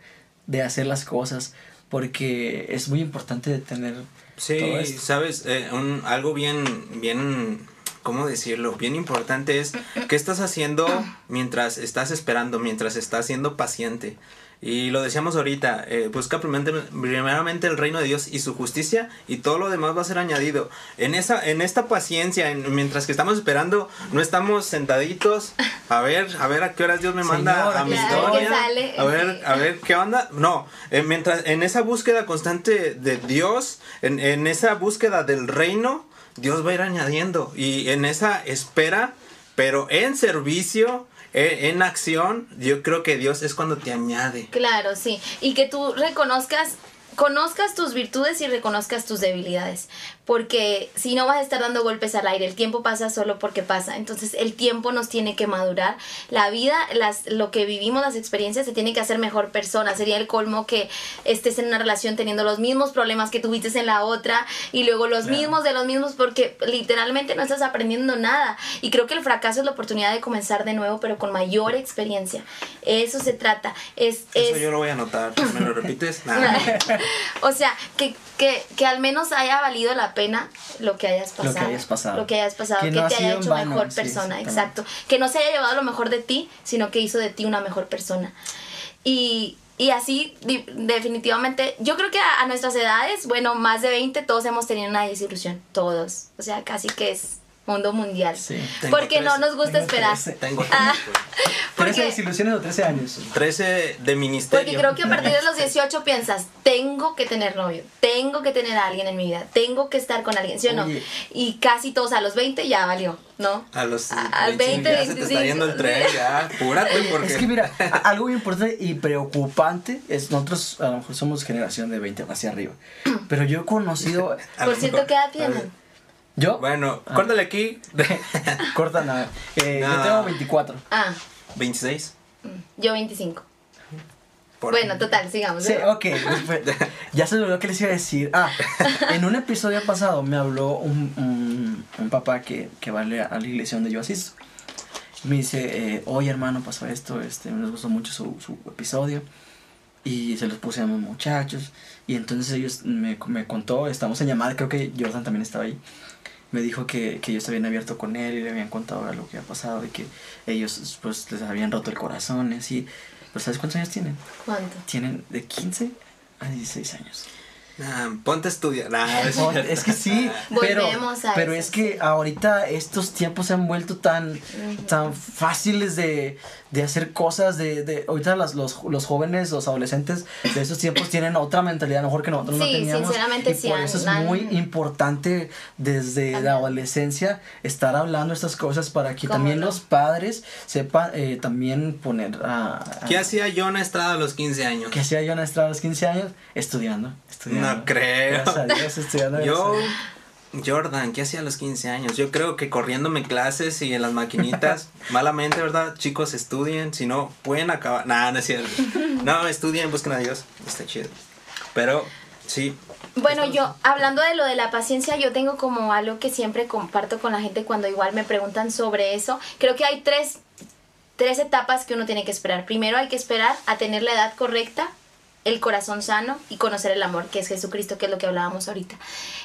de hacer las cosas. Porque es muy importante tener todo Sí, esto. sabes, Eh, un, algo bien, bien, ¿cómo decirlo? Bien importante es qué estás haciendo mientras estás esperando, mientras estás siendo paciente. Y lo decíamos ahorita, eh, busca primeramente, el reino de Dios y su justicia y todo lo demás va a ser añadido. En esa, en esta paciencia, en- mientras que estamos esperando, no estamos sentaditos a ver, a ver a qué horas Dios me manda Señor, a mi historia. a ver, a ver qué onda. No, eh, mientras en esa búsqueda constante de Dios, en, en esa búsqueda del reino, Dios va a ir añadiendo. Y en esa espera, pero en servicio, en acción, yo creo que Dios es cuando te añade. Claro, sí. Y que tú reconozcas, conozcas tus virtudes y reconozcas tus debilidades. Porque si no vas a estar dando golpes al aire, el tiempo pasa solo porque pasa. Entonces el tiempo nos tiene que madurar. La vida, las, lo que vivimos, las experiencias, se tiene que hacer mejor persona. Sería el colmo que estés en una relación teniendo los mismos problemas que tuviste en la otra y luego los mismos de los mismos porque literalmente no estás aprendiendo nada. Y creo que el fracaso es la oportunidad de comenzar de nuevo, pero con mayor experiencia. Eso se trata. Es, Eso es yo lo voy a anotar. ¿Me lo repites? Nah. o sea, que, que, que al menos haya valido la pena lo que hayas Lo pasado. que hayas pasado. Lo que hayas pasado, Que que, no ha te haya hecho vano, mejor sí, persona, exacto. Que no se haya llevado lo mejor de ti, sino que hizo de ti una mejor persona. Y, y así, definitivamente, yo creo que a, a nuestras edades, bueno, más de 20, todos hemos tenido una desilusión. Todos. O sea, casi que es mundo mundial. Sí. Porque no trece. nos gusta Tengo esperar. trece. Tengo Ah, 13 porque- desilusiones o 13 años. 13 de ministerio. Porque creo que a partir de los 18 piensas, tengo que tener novio, tengo que tener a alguien en mi vida, tengo que estar con alguien, ¿sí o no? Oye. Y casi todos a los 20 ya valió, ¿no? A los A- al 20, 20, ya se te está 25, yendo el tren, ya, apúrate porque... Es que mira, algo muy importante y preocupante es nosotros a lo mejor somos generación de 20 hacia arriba. Pero yo he conocido Por cierto, ¿qué edad tienen? Yo Bueno, Ah. córtale aquí. corta nada. Eh, No. Yo tengo 24. Ah, 26. yo 25. Por- Bueno, total, sigamos. Sí, ok. después- ya se me olvidó que les iba a decir. Ah, en un episodio pasado me habló un, un, un papá que, que va a la a la iglesia donde yo asisto. Me dice, eh, oye hermano, pasó esto, este, nos gustó mucho su, su episodio. Y se los puse a mis muchachos. Y entonces ellos me, me contó, estamos en llamada, creo que Jordan también estaba ahí. Me dijo que, que ellos se habían abierto con él y le habían contado lo que había pasado y que ellos pues les habían roto el corazón y así. Pero ¿sabes cuántos años tienen? ¿Cuánto? Tienen de 15 a 16 años. Nah, ponte a estudiar. Nah, es que sí, pero, Volvemos a pero eso, es que ahorita estos tiempos se han vuelto tan, tan fáciles de, de hacer cosas, de, de ahorita las, los, los jóvenes, los adolescentes de esos tiempos tienen otra mentalidad mejor que nosotros no Sí, teníamos. sinceramente y sí, por eso es muy importante desde la adolescencia estar hablando estas cosas para que ¿Cómo también no? los padres sepan eh, también poner a... a- ¿Qué hacía Jonah Estrada a los 15 años? ¿Qué hacía yo en Estrada a los 15 años? Estudiando, estudiando. No creo. Gracias a Dios, estudiando. Yo, gracias Jordan, ¿qué hacía a los 15 años? Yo creo que corriéndome clases y en las maquinitas, malamente, ¿verdad? Chicos, estudien, si no, pueden acabar. Nah, no es cierto. No, estudien, busquen a Dios, está chido. Pero Sí. Bueno, yo hablando de lo de la paciencia, yo tengo como algo que siempre comparto con la gente cuando igual me preguntan sobre eso. Creo que hay tres, tres etapas que uno tiene que esperar. Primero hay que esperar a tener la edad correcta, el corazón sano y conocer el amor, que es Jesucristo, que es lo que hablábamos ahorita.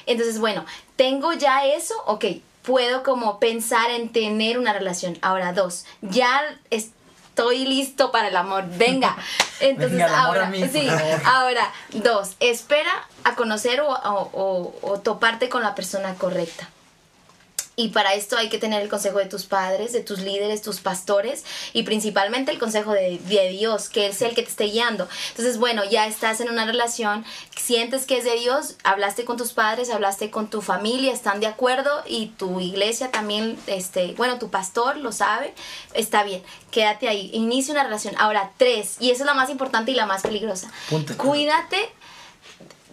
Entonces, bueno, tengo ya eso, ok, puedo como pensar en tener una relación. Ahora, dos, ya estoy listo para el amor, venga. Entonces, Venga, ahora, mí, sí, ahora, dos, espera a conocer o, o- o- o toparte con la persona correcta. Y para esto hay que tener el consejo de tus padres, de tus líderes, tus pastores y principalmente el consejo de, de Dios, que Él sea el que te esté guiando. Entonces, bueno, ya estás en una relación, sientes que es de Dios, hablaste con tus padres, hablaste con tu familia, están de acuerdo y tu iglesia también, este, bueno, tu pastor lo sabe, está bien, quédate ahí, inicia una relación. Ahora, tres, y esa es la más importante y la más peligrosa. Cuídate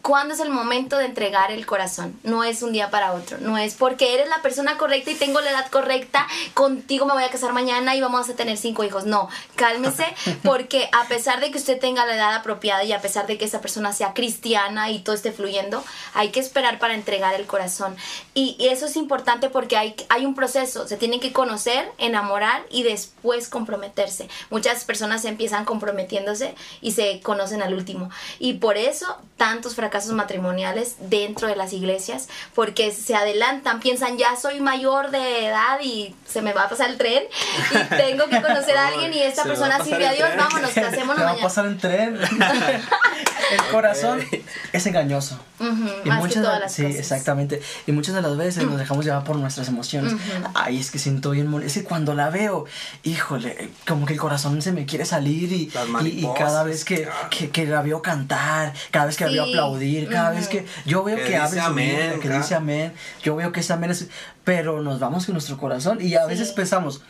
¿Cuándo es el momento de entregar el corazón? No es un día para otro. No es porque eres la persona correcta y tengo la edad correcta, contigo me voy a casar mañana y vamos a tener cinco hijos. No, cálmese porque a pesar de que usted tenga la edad apropiada y a pesar de que esa persona sea cristiana y todo esté fluyendo, hay que esperar para entregar el corazón. Y, y eso es importante porque hay, hay un proceso. Se tienen que conocer, enamorar y después comprometerse. Muchas personas empiezan comprometiéndose y se conocen al último. Y por eso tantos fracasos matrimoniales dentro de las iglesias, porque se adelantan, piensan ya soy mayor de edad y se me va a pasar el tren y tengo que conocer a alguien y esta Se persona sirve a el Dios, tren. vámonos, casémonos Te va a mañana. pasar en tren. el corazón es engañoso. Ujú, Y más que muchas todas de- las sí, cosas. exactamente. Y muchas de las veces nos dejamos llevar por nuestras emociones. Ay, es que siento bien molesto. Es que cuando la veo, híjole, como que el corazón se me quiere salir y, Las y- y, cada vez que, que, que la veo cantar, cada vez que la veo Sí. Aplaudir, cada vez que yo veo Que que, dice abre su amén, vida, que dice amén, yo veo que ese amén es... Pero nos vamos con nuestro corazón y a veces Sí. pensamos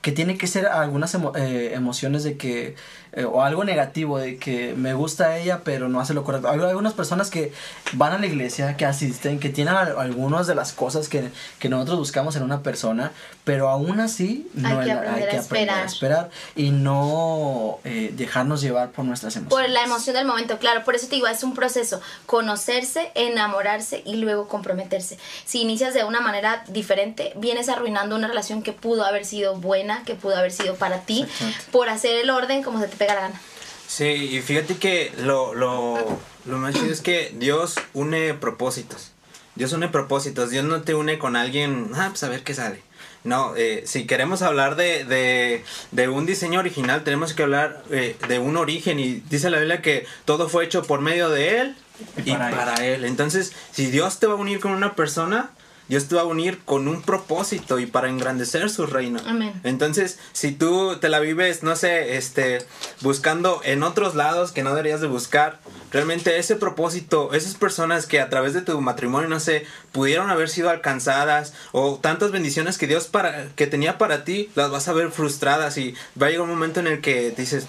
que tiene que ser algunas emo- eh, emociones de que eh, o algo negativo de que me gusta ella pero no hace lo correcto. Hay algunas personas que van a la iglesia que asisten que tienen al- algunas de las cosas que, que nosotros buscamos en una persona pero aún así no Hay que es- aprender a aprender a esperar. y no eh, dejarnos llevar por nuestras emociones. Por la emoción del momento, claro, por eso te digo, es un proceso, conocerse, enamorarse y luego comprometerse. Si inicias de una manera diferente, vienes arruinando una relación que pudo haber sido buena, que pudo haber sido para ti, por hacer el orden como se te pega la gana. Sí, y fíjate que lo, lo, lo más chido es que Dios une propósitos. Dios une propósitos. Dios no te une con alguien, ah, pues a ver qué sale. No, eh, si queremos hablar de, de, de un diseño original, tenemos que hablar eh, de un origen. Y dice la Biblia que todo fue hecho por medio de Él Y y, para él. Entonces, si Dios te va a unir con una persona, Dios te va a unir con un propósito y para engrandecer su reino. Amén. Entonces, si tú te la vives, no sé, este, buscando en otros lados que no deberías de buscar, realmente ese propósito, esas personas que a través de tu matrimonio, no sé, pudieron haber sido alcanzadas o tantas bendiciones que Dios para, que tenía para ti, las vas a ver frustradas y va a llegar un momento en el que dices,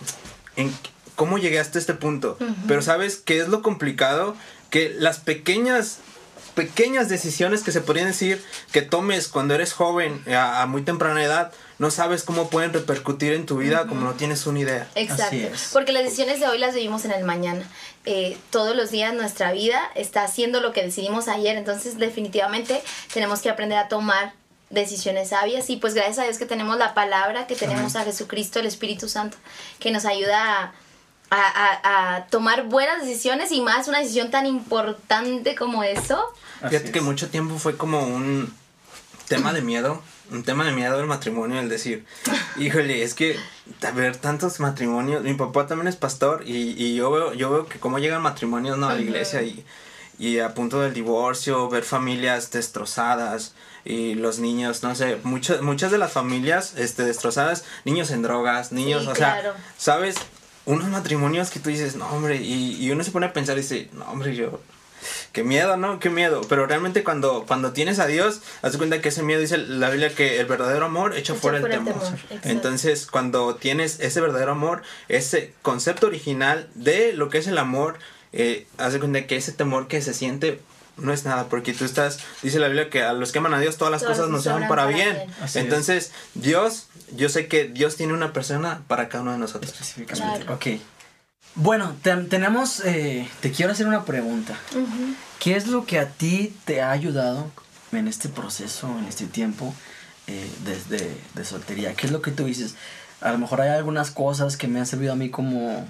¿en ¿cómo llegué hasta este punto? Pero sabes qué es lo complicado, que las pequeñas pequeñas decisiones que se podrían decir que tomes cuando eres joven a, a muy temprana edad, no sabes cómo pueden repercutir en tu vida como no tienes una idea. Exacto. Así es. Porque las decisiones de hoy las vivimos en el mañana. Eh, todos los días nuestra vida está haciendo lo que decidimos ayer. Entonces, definitivamente tenemos que aprender a tomar decisiones sabias. Y pues gracias a Dios que tenemos la palabra, que tenemos a Jesucristo, el Espíritu Santo, que nos ayuda a, a- a- a tomar buenas decisiones y más una decisión tan importante como eso. Así Fíjate que mucho tiempo fue como un tema de miedo, un tema de miedo del matrimonio, el decir, híjole, es que a ver tantos matrimonios, mi papá también es pastor y, y yo veo, yo veo que cómo llegan matrimonios ¿no? a la iglesia y, y a punto del divorcio, ver familias destrozadas y los niños, no sé, muchas muchas de las familias este destrozadas, niños en drogas, niños, Sí, o claro. sea, sabes, unos matrimonios que tú dices, no hombre, y, y uno se pone a pensar y dice, no hombre, yo Qué miedo, ¿no? Qué miedo. Pero realmente cuando, cuando tienes a Dios, haz de cuenta que ese miedo dice la Biblia que el verdadero amor echa Echa fuera el fuera el temor. Entonces, cuando tienes ese verdadero amor, ese concepto original de lo que es el amor, eh, haz de cuenta que ese temor que se siente no es nada, porque tú estás, dice la Biblia que a los que aman a Dios todas las Todas cosas nos llevan para para bien. bien. Así es. Entonces, Dios, yo sé que Dios tiene una persona para cada uno de nosotros. específicamente Claro. ok Bueno, tenemos, eh, te quiero hacer una pregunta. ¿Qué es lo que a ti te ha ayudado en este proceso, en este tiempo eh, desde de soltería? ¿Qué es lo que tú dices? A lo mejor hay algunas cosas que me han servido a mí como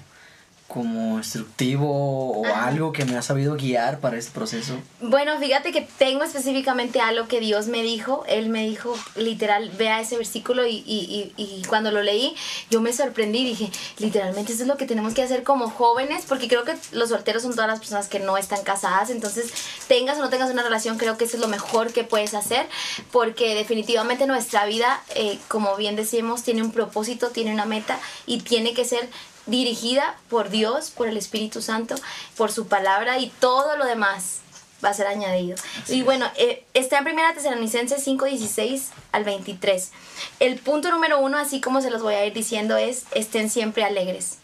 como instructivo o algo que me ha sabido guiar para este proceso? Bueno, fíjate que tengo específicamente algo que Dios me dijo. Él me dijo, literal, vea ese versículo y, y, y, cuando lo leí, yo me sorprendí y dije, literalmente eso es lo que tenemos que hacer como jóvenes, porque creo que los solteros son todas las personas que no están casadas, entonces tengas o no tengas una relación, creo que eso es lo mejor que puedes hacer, porque definitivamente nuestra vida, eh, como bien decimos, tiene un propósito, tiene una meta y tiene que ser dirigida por Dios, por el Espíritu Santo, por su palabra y todo lo demás va a ser añadido. y bueno, eh, está en Primera Tesalonicenses 5, 16 al 23. El punto número uno, así como se los voy a ir diciendo, es estén siempre alegres.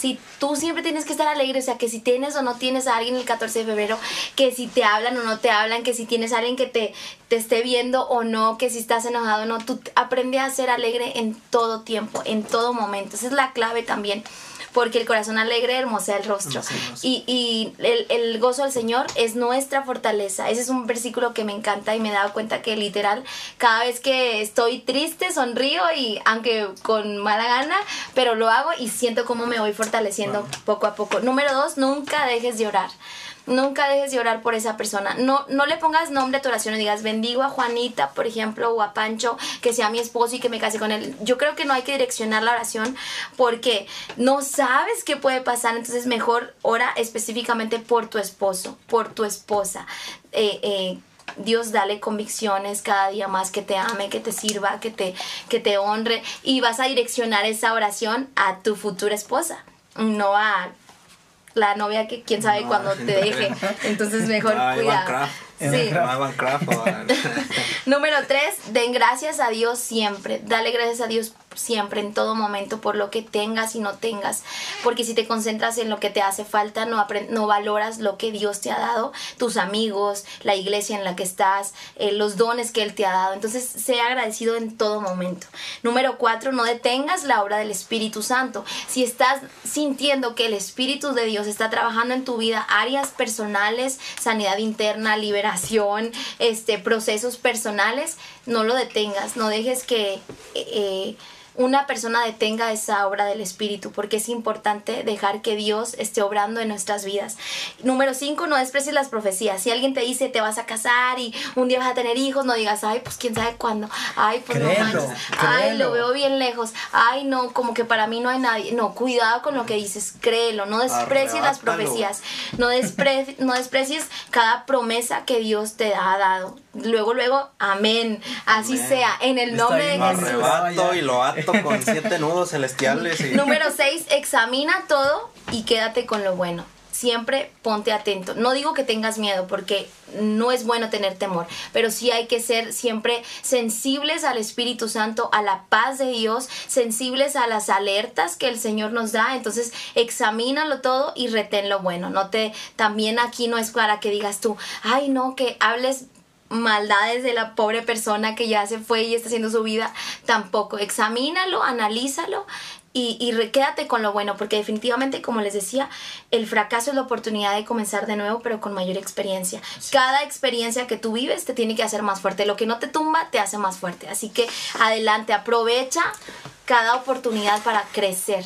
Si tú siempre tienes que estar alegre, o sea, que si tienes o no tienes a alguien el 14 de febrero, que si te hablan o no te hablan, que si tienes a alguien que te, te esté viendo o no, que si estás enojado o no, tú aprende a ser alegre en todo tiempo, en todo momento. Esa es la clave también porque el corazón alegre hermosea el rostro. Y, y el, el, gozo del Señor es nuestra fortaleza. Ese es un versículo que me encanta y me he dado cuenta que literal, cada vez que estoy triste, sonrío y aunque con mala gana, pero lo hago y siento cómo me voy fortaleciendo poco a poco. Número dos, nunca dejes de orar. Nunca dejes de orar por esa persona. No, no le pongas nombre a tu oración y digas, bendigo a Juanita, por ejemplo, o a Pancho, que sea mi esposo y que me case con él. Yo creo que no hay que direccionar la oración porque no sabes qué puede pasar. Entonces mejor ora específicamente por tu esposo, por tu esposa. Eh, eh, Dios dale convicciones cada día más que te ame, que te sirva, que te, que te honre y vas a direccionar esa oración a tu futura esposa, no a la novia que quién sabe cuándo te deje. Entonces mejor cuidado. Sí. Número tres, den gracias a Dios siempre. Dale gracias a Dios siempre, en todo momento, por lo que tengas y no tengas. Porque si te concentras en lo que te hace falta, no, no valoras lo que Dios te ha dado, tus amigos, la iglesia en la que estás, eh, los dones que Él te ha dado. Entonces, sea agradecido en todo momento. Número cuatro, no detengas la obra del Espíritu Santo. Si estás sintiendo que el Espíritu de Dios está trabajando en tu vida, áreas personales, sanidad interna, liberación, este, procesos personales, no lo detengas, no dejes que... Eh, una persona detenga esa obra del Espíritu, porque es importante dejar que Dios esté obrando en nuestras vidas. Número cinco, no desprecies las profecías. Si alguien te dice te vas a casar y un día vas a tener hijos, no digas, ay, pues quién sabe cuándo. Ay, pues no manches. Ay, lo veo bien lejos. Ay, no, como que para mí no hay nadie. No, cuidado con lo que dices, créelo. No desprecies las profecías. No, no desprecies cada promesa que Dios te ha dado. Luego, luego, amén. Así sea, en el nombre de Jesús. Arrebato y lo ato con siete nudos celestiales. Número seis, examina todo y quédate con lo bueno siempre ponte atento. No digo que tengas miedo porque no es bueno tener temor, pero sí hay que ser siempre sensibles al Espíritu Santo, a la paz de Dios, sensibles a las alertas que el Señor nos da. Entonces, examínalo todo y retén lo bueno. No te también aquí no es para que digas tú, "Ay, no, que hables maldades de la pobre persona que ya se fue y está haciendo su vida, tampoco. Examínalo, analízalo y, y quédate con lo bueno, porque definitivamente, como les decía, el fracaso es la oportunidad de comenzar de nuevo, pero con mayor experiencia. Cada experiencia que tú vives te tiene que hacer más fuerte. Lo que no te tumba te hace más fuerte. Así que adelante, aprovecha cada oportunidad para crecer.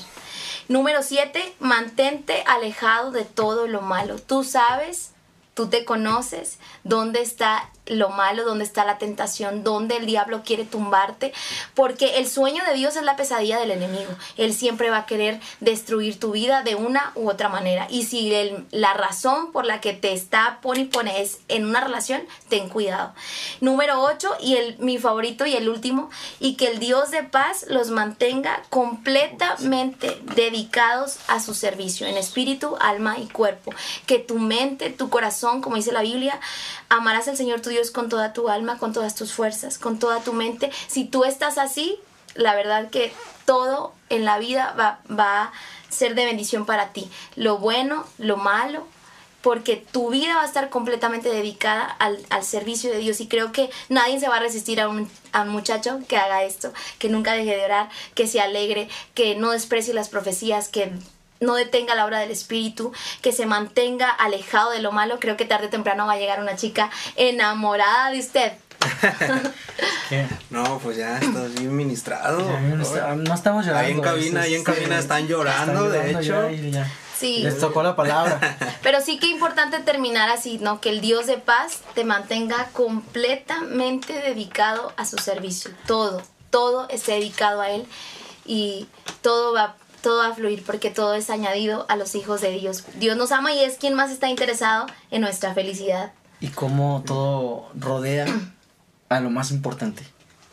Número 7, mantente alejado de todo lo malo. Tú sabes, tú te conoces, dónde está lo malo, dónde está la tentación, dónde el diablo quiere tumbarte, porque el sueño de Dios es la pesadilla del enemigo. Él siempre va a querer destruir tu vida de una u otra manera. Y si la razón por la que te está pone y pone es en una relación, ten cuidado. Número 8 y el mi favorito y el último, y que el Dios de paz los mantenga completamente dedicados a su servicio en espíritu, alma y cuerpo. Que tu mente, tu corazón, como dice la Biblia, amarás al Señor tu Dios con toda tu alma, con todas tus fuerzas, con toda tu mente. Si tú estás así, la verdad que todo en la vida va, va a ser de bendición para ti. Lo bueno, lo malo, porque tu vida va a estar completamente dedicada al, al, servicio de Dios y creo que nadie se va a resistir a un, a un muchacho que haga esto, que nunca deje de orar, que se alegre, que no desprecie las profecías, que no detenga la obra del espíritu, que se mantenga alejado de lo malo, creo que tarde o temprano va a llegar una chica enamorada de usted. ¿Qué? No, pues ya estás bien ministrado. Ya, No, está- no estamos llorando. Ahí en cabina, ahí en este, cabina están llorando, están de hecho. ya ya. Sí. Les tocó la palabra. Pero sí que importante terminar así, ¿no? Que el Dios de paz te mantenga completamente dedicado a su servicio. Todo, todo esté dedicado a Él y todo va, todo va a fluir porque todo es añadido a los hijos de Dios. Dios nos ama y es quien más está interesado en nuestra felicidad. y cómo todo rodea a lo más importante,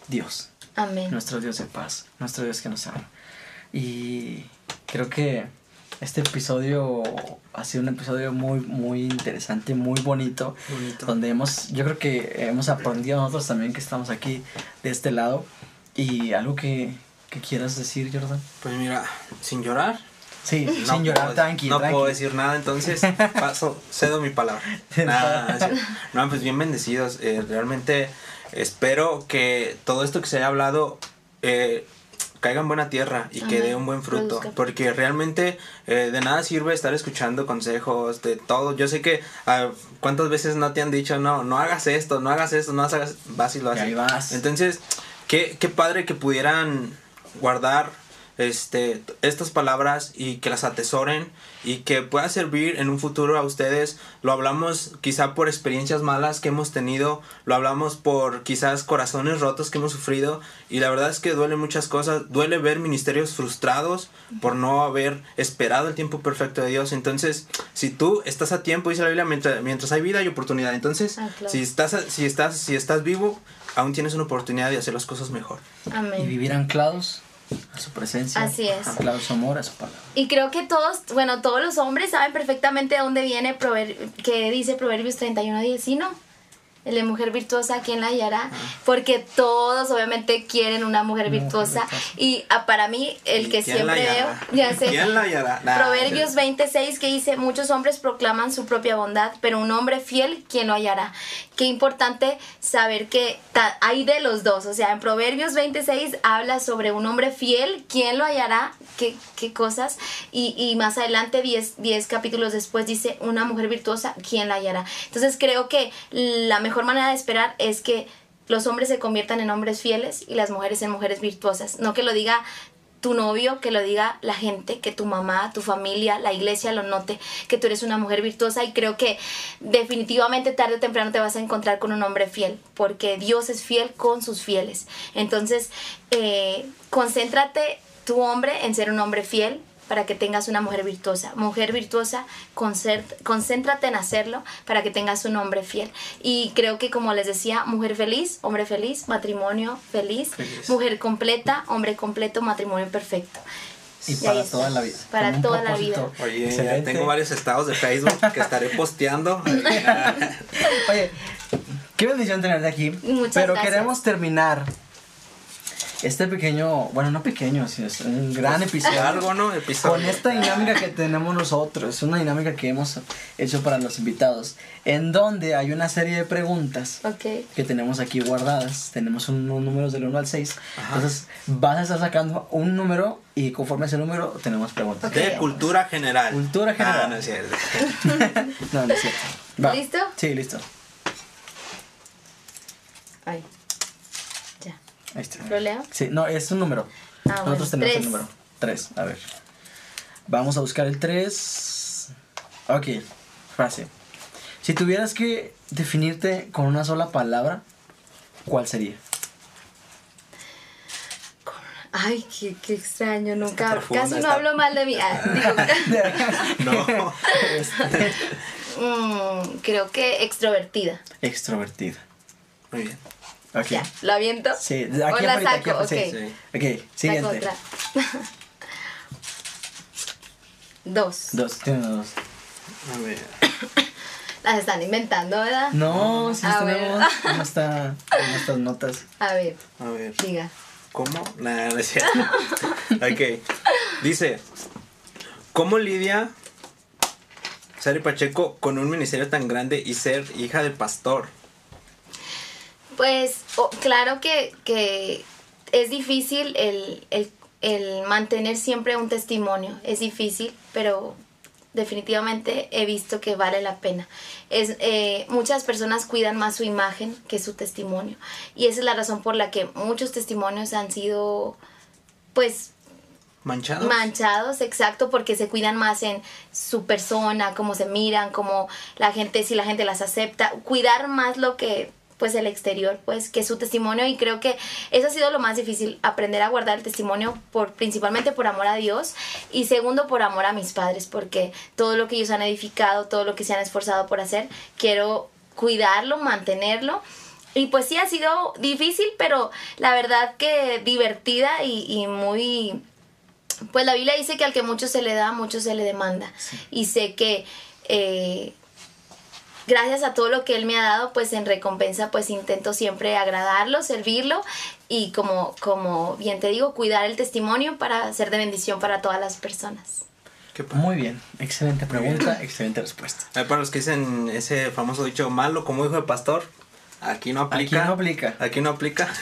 Dios. Amén. Nuestro Dios de paz, nuestro Dios que nos ama. Y creo que este episodio ha sido un episodio muy, muy interesante, muy bonito. Bonito. Donde hemos, yo creo que hemos aprendido nosotros también que estamos aquí de este lado. Y algo que, que quieras decir, Jordan. Pues mira, sin llorar. Sí, no sin llorar, puedo- tranqui, No tranqui. puedo decir nada, entonces paso, cedo mi palabra. Nada, no, pues bien bendecidos. eh, realmente espero que todo esto que se haya hablado eh, caiga en buena tierra y que Amén. dé un buen fruto. Porque realmente eh, de nada sirve estar escuchando consejos de todo. Yo sé que ah, cuántas veces no te han dicho, no, no hagas esto, no hagas esto, no hagas, vas y lo Y haces. ahí vas. Entonces, qué, qué padre que pudieran guardar este, estas palabras y que las atesoren y que pueda servir en un futuro a ustedes. Lo hablamos quizá por experiencias malas que hemos tenido, lo hablamos por quizás corazones rotos que hemos sufrido y la verdad es que duele muchas cosas, duele ver ministerios frustrados por no haber esperado el tiempo perfecto de Dios. Entonces, si tú estás a tiempo, dice la Biblia, mientras, mientras hay vida hay oportunidad. Entonces, Ah, claro. si estás si estás si estás vivo, aún tienes una oportunidad de hacer las cosas mejor. Y Amén. vivir anclados a su presencia. Así es. Anclados a su amor, a su palabra. Y creo que todos, bueno, todos los hombres saben perfectamente de dónde viene prover que dice Proverbios 31.10, ¿sí no? El de mujer virtuosa, ¿quién la hallará? Porque todos obviamente quieren una mujer virtuosa. Y ah, para mí, el ¿Y que siempre veo, ya sé. ¿Quién la hallará? Nah, Proverbios 26 que dice, muchos hombres proclaman su propia bondad, pero un hombre fiel, ¿quién lo hallará? Qué importante saber que hay de los dos. O sea, en Proverbios 26 habla sobre un hombre fiel, ¿quién lo hallará? ¿Qué, qué cosas? Y, y más adelante, 10, 10 capítulos después, dice, una mujer virtuosa, ¿quién la hallará? Entonces creo que la mejor manera de esperar es que los hombres se conviertan en hombres fieles y las mujeres en mujeres virtuosas. No que lo diga tu novio, que lo diga la gente, que tu mamá, tu familia, la iglesia lo note, que tú eres una mujer virtuosa y creo que definitivamente tarde o temprano te vas a encontrar con un hombre fiel, porque Dios es fiel con sus fieles. Entonces, eh, concéntrate tu hombre en ser un hombre fiel para que tengas una mujer virtuosa. Mujer virtuosa, concéntrate en hacerlo para que tengas un hombre fiel. Y creo que como les decía, mujer feliz, hombre feliz, matrimonio feliz, Feliz. mujer completa, hombre completo, matrimonio perfecto. Y Y para toda la vida. Para toda la propósito vida. Oye, excelente. tengo varios estados de Facebook que estaré posteando. Oye, qué bendición tenerte aquí. Muchas pero gracias. queremos terminar este pequeño, bueno, no pequeño, sino es un gran episodio. Largo, ¿no? Episodio. Con esta dinámica que tenemos nosotros, es una dinámica que hemos hecho para los invitados, en donde hay una serie de preguntas que tenemos aquí guardadas. Tenemos un- unos números del 1 al 6. Entonces, vas a estar sacando un número y conforme ese número tenemos preguntas. De cultura general. Cultura general. Ah, no es cierto. no, no es cierto. Va. ¿Listo? Sí, listo. Ay. Ahí está. ¿Lo leo? Sí, no, es un número. Ah, Nosotros bueno. tenemos Tres. el número. 3, a ver. Vamos a buscar el 3. Ok, frase. Si tuvieras que definirte con una sola palabra, ¿cuál sería? Ay, qué, qué extraño, nunca, profunda, casi no está- hablo mal de mí. Ah, digo, No. mm, creo que extrovertida. Extrovertida. Muy bien. Ok. Ya, ¿lo aviento? Sí, O aquí la afuera, aquí saco, afuera, ok. sí. Sí. Ok, Saco siguiente. otra. Dos. Dos, tiene dos. A ver. Las están inventando, ¿verdad? No, sí Ah, tenemos. bueno. ¿Cómo está en estas notas? A ver, A ver. diga. ¿Cómo? Nah, no es cierto. ok. Dice: ¿Cómo lidia Sari Pacheco con un ministerio tan grande y ser hija de pastor? Pues oh, claro que, que es difícil el, el el mantener siempre un testimonio. Es difícil, pero definitivamente he visto que vale la pena. Es, eh, muchas personas cuidan más su imagen que su testimonio. Y esa es la razón por la que muchos testimonios han sido, pues, Manchados. manchados, exacto, porque se cuidan más en su persona, cómo se miran, cómo la gente, si la gente las acepta, cuidar más lo que pues el exterior, pues que su testimonio y creo que eso ha sido lo más difícil, aprender a guardar el testimonio por principalmente por amor a Dios y segundo por amor a mis padres, porque todo lo que ellos han edificado, todo lo que se han esforzado por hacer, quiero cuidarlo, mantenerlo. Y pues sí ha sido difícil, pero la verdad que divertida y, y muy pues la Biblia dice que al que mucho se le da, mucho se le demanda. Y sé que eh, gracias a todo lo que Él me ha dado, pues en recompensa, pues intento siempre agradarlo, servirlo y como, como bien te digo, cuidar el testimonio para ser de bendición para todas las personas. Muy bien, excelente pregunta, excelente respuesta. Eh, Para los que dicen ese famoso dicho malo como hijo de pastor, aquí no aplica. Aquí no aplica. Aquí no aplica.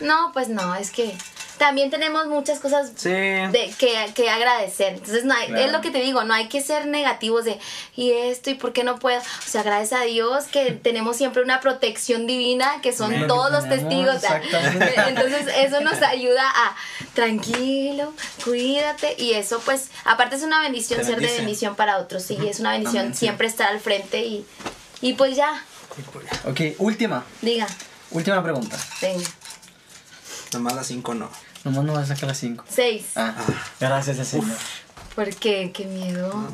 No, pues no, es que también tenemos muchas cosas sí. de, que, que agradecer. Entonces, no hay, Claro. es lo que te digo, no hay que ser negativos de, y esto, y por qué no puedo. O sea, gracias a Dios que tenemos siempre una protección divina, que son Lo que todos los testigos. Entonces, eso nos ayuda a, tranquilo, cuídate, y eso, pues, aparte es una bendición Te ser de bendición para otros, sí, es una bendición Amén, sí. siempre estar al frente, y, y pues ya, Ok, última, diga, última pregunta. venga, Nomás las cinco no. Nomás no vas a sacar las cinco. seis. Ah, gracias al Señor. ¿Por qué? Qué miedo.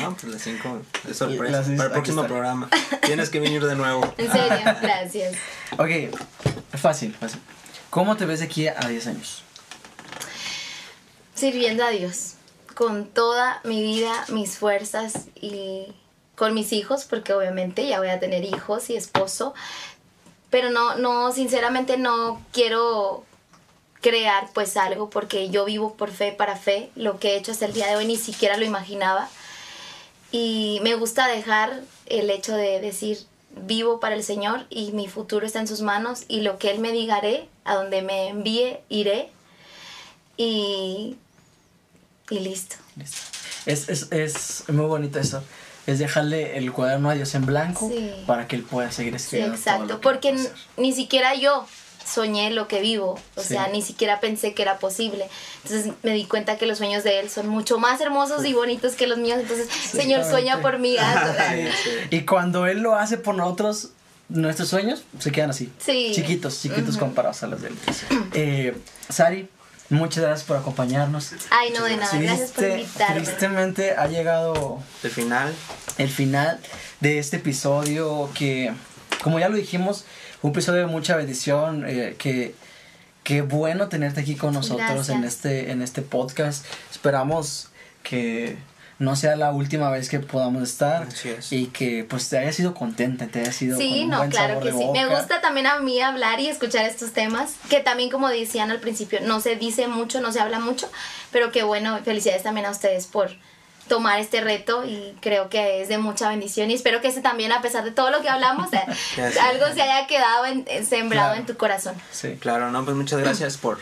Ah, pues las cinco es sorpresa. Las seis, Para el próximo programa. Tienes que venir de nuevo. En serio, gracias. Ok, fácil, fácil. ¿Cómo te ves de aquí a 10 años? Sirviendo a Dios con toda mi vida, mis fuerzas y con mis hijos, porque obviamente ya voy a tener hijos y esposo. Pero no, no, sinceramente no quiero crear pues algo porque yo vivo por fe para fe. Lo que he hecho hasta el día de hoy ni siquiera lo imaginaba. Y me gusta dejar el hecho de decir, vivo para el Señor y mi futuro está en sus manos y lo que Él me diga haré, a donde me envíe iré y, y listo. Listo. Es, es, es muy bonito eso. Es dejarle el cuaderno a Dios en blanco Sí. para que él pueda seguir Sí, escribiendo. todo exacto, lo que porque hacer. ni siquiera yo soñé lo que vivo, o Sí. sea, ni siquiera pensé que era posible. Entonces me di cuenta que los sueños de él son mucho más hermosos y bonitos que los míos, entonces, Señor, sueña por mí. Y cuando él lo hace por nosotros, nuestros sueños se quedan así. Sí. Chiquitos, chiquitos comparados a los de él. Eh, Sari, muchas gracias por acompañarnos. Ay, no, de nada, gracias por invitarme. Tristemente ha llegado El final. el final de este episodio que, como ya lo dijimos, fue un episodio de mucha bendición, eh, que qué bueno tenerte aquí con nosotros en este, en este podcast. Esperamos que no sea la última vez que podamos estar Así es. y que pues te haya sido contenta, te haya sido Sí, con un no, buen claro sabor que de sí. Me boca. gusta también a mí hablar y escuchar estos temas, que también como decían al principio, no se dice mucho, no se habla mucho, pero que bueno, felicidades también a ustedes por tomar este reto y creo que es de mucha bendición y espero que ese también, a pesar de todo lo que hablamos, algo se haya quedado en- sembrado Claro. en tu corazón. Sí. Claro, no, pues muchas gracias por,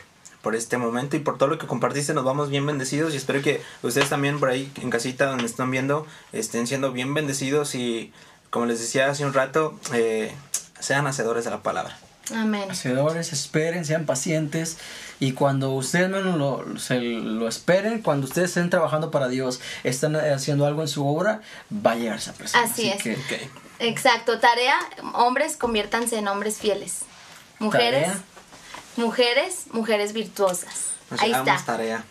por este momento y por todo lo que compartiste. Nos vamos bien bendecidos y espero que ustedes también por ahí en casita donde están viendo estén siendo bien bendecidos y como les decía hace un rato, eh, sean hacedores de la palabra. Amén. Hacedores, esperen, sean pacientes y cuando ustedes menos lo, se lo esperen, cuando ustedes estén trabajando para Dios, están haciendo algo en su obra, va a llegar esa persona. Así es. que, Ok. Exacto, tarea, hombres conviértanse en hombres fieles. Mujeres, Tarea. Mujeres, mujeres virtuosas. Nos Ahí está. tarea.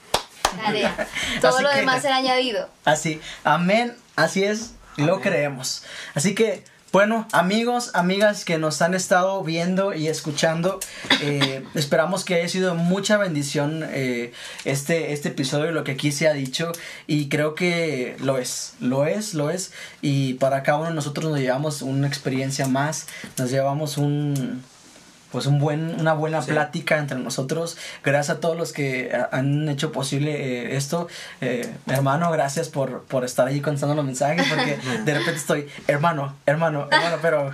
Tarea. Todo Así lo que- demás será añadido. Así, amén, así es, lo creemos. Así que, bueno, amigos, amigas que nos han estado viendo y escuchando, eh, esperamos que haya sido mucha bendición eh, este, este episodio, lo que aquí se ha dicho, y creo que lo es, lo es, lo es, y para cada uno de nosotros nos llevamos una experiencia más, nos llevamos un pues un buen, una buena Sí. plática entre nosotros. Gracias a todos los que eh, han hecho posible eh, esto. Eh, hermano, gracias por, por estar ahí contestando los mensajes porque de repente estoy, hermano, hermano, hermano, pero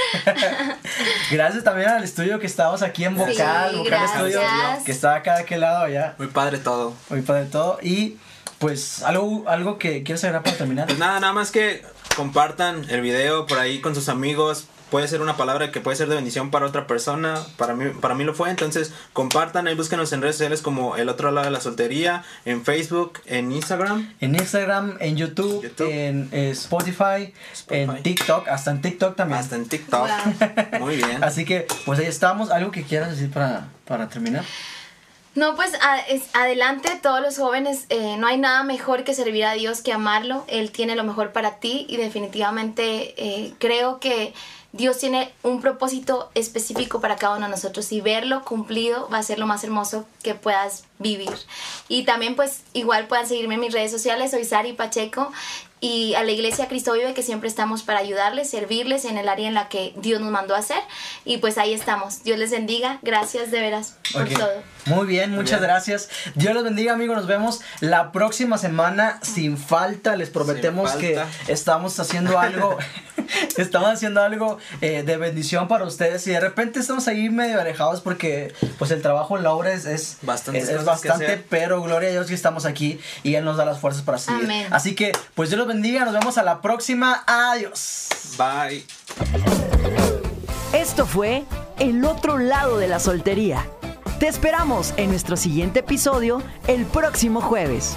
gracias también al estudio que estamos aquí en Vocal, Sí, Vocal Studio, gracias. que está acá de aquel lado allá. Muy padre todo. Muy padre todo. Y pues algo, algo que quieres agregar para terminar. Pues nada, nada más que compartan el video por ahí con sus amigos. Puede ser una palabra que puede ser de bendición para otra persona. Para mí, para mí lo fue. Entonces, compartan ahí, búsquenos en redes sociales como El Otro Lado de la Soltería, en Facebook, en Instagram. En Instagram, en YouTube, YouTube. en eh, Spotify, en Spotify. TikTok, hasta en TikTok también. Hasta en TikTok. Wow. Muy bien. Así que, pues ahí estamos. ¿Algo que quieras decir para, para terminar? No, pues a- es- adelante todos los jóvenes, eh, no hay nada mejor que servir a Dios que amarlo, Él tiene lo mejor para ti y definitivamente eh, creo que Dios tiene un propósito específico para cada uno de nosotros y verlo cumplido va a ser lo más hermoso que puedas vivir. Y también pues igual puedan seguirme en mis redes sociales, soy Sari Pacheco y a la iglesia Cristo Vive que siempre estamos para ayudarles, servirles en el área en la que Dios nos mandó a hacer y pues ahí estamos. Dios les bendiga, gracias de veras por Ok. todo. Muy bien, muchas bien. gracias. Dios los bendiga, amigos. Nos vemos la próxima semana sin falta. Les prometemos Sin que falta. estamos haciendo algo. estamos haciendo algo eh, de bendición para ustedes. Y de repente estamos ahí medio alejados porque pues el trabajo en la obra es, es, Bastantes es- es bastante, pero gloria a Dios que estamos aquí y Él nos da las fuerzas para seguir. Amén. Así que, pues Dios los bendiga. Nos vemos a la próxima. Adiós. Bye. Esto fue El otro lado de la soltería. Te esperamos en nuestro siguiente episodio el próximo jueves.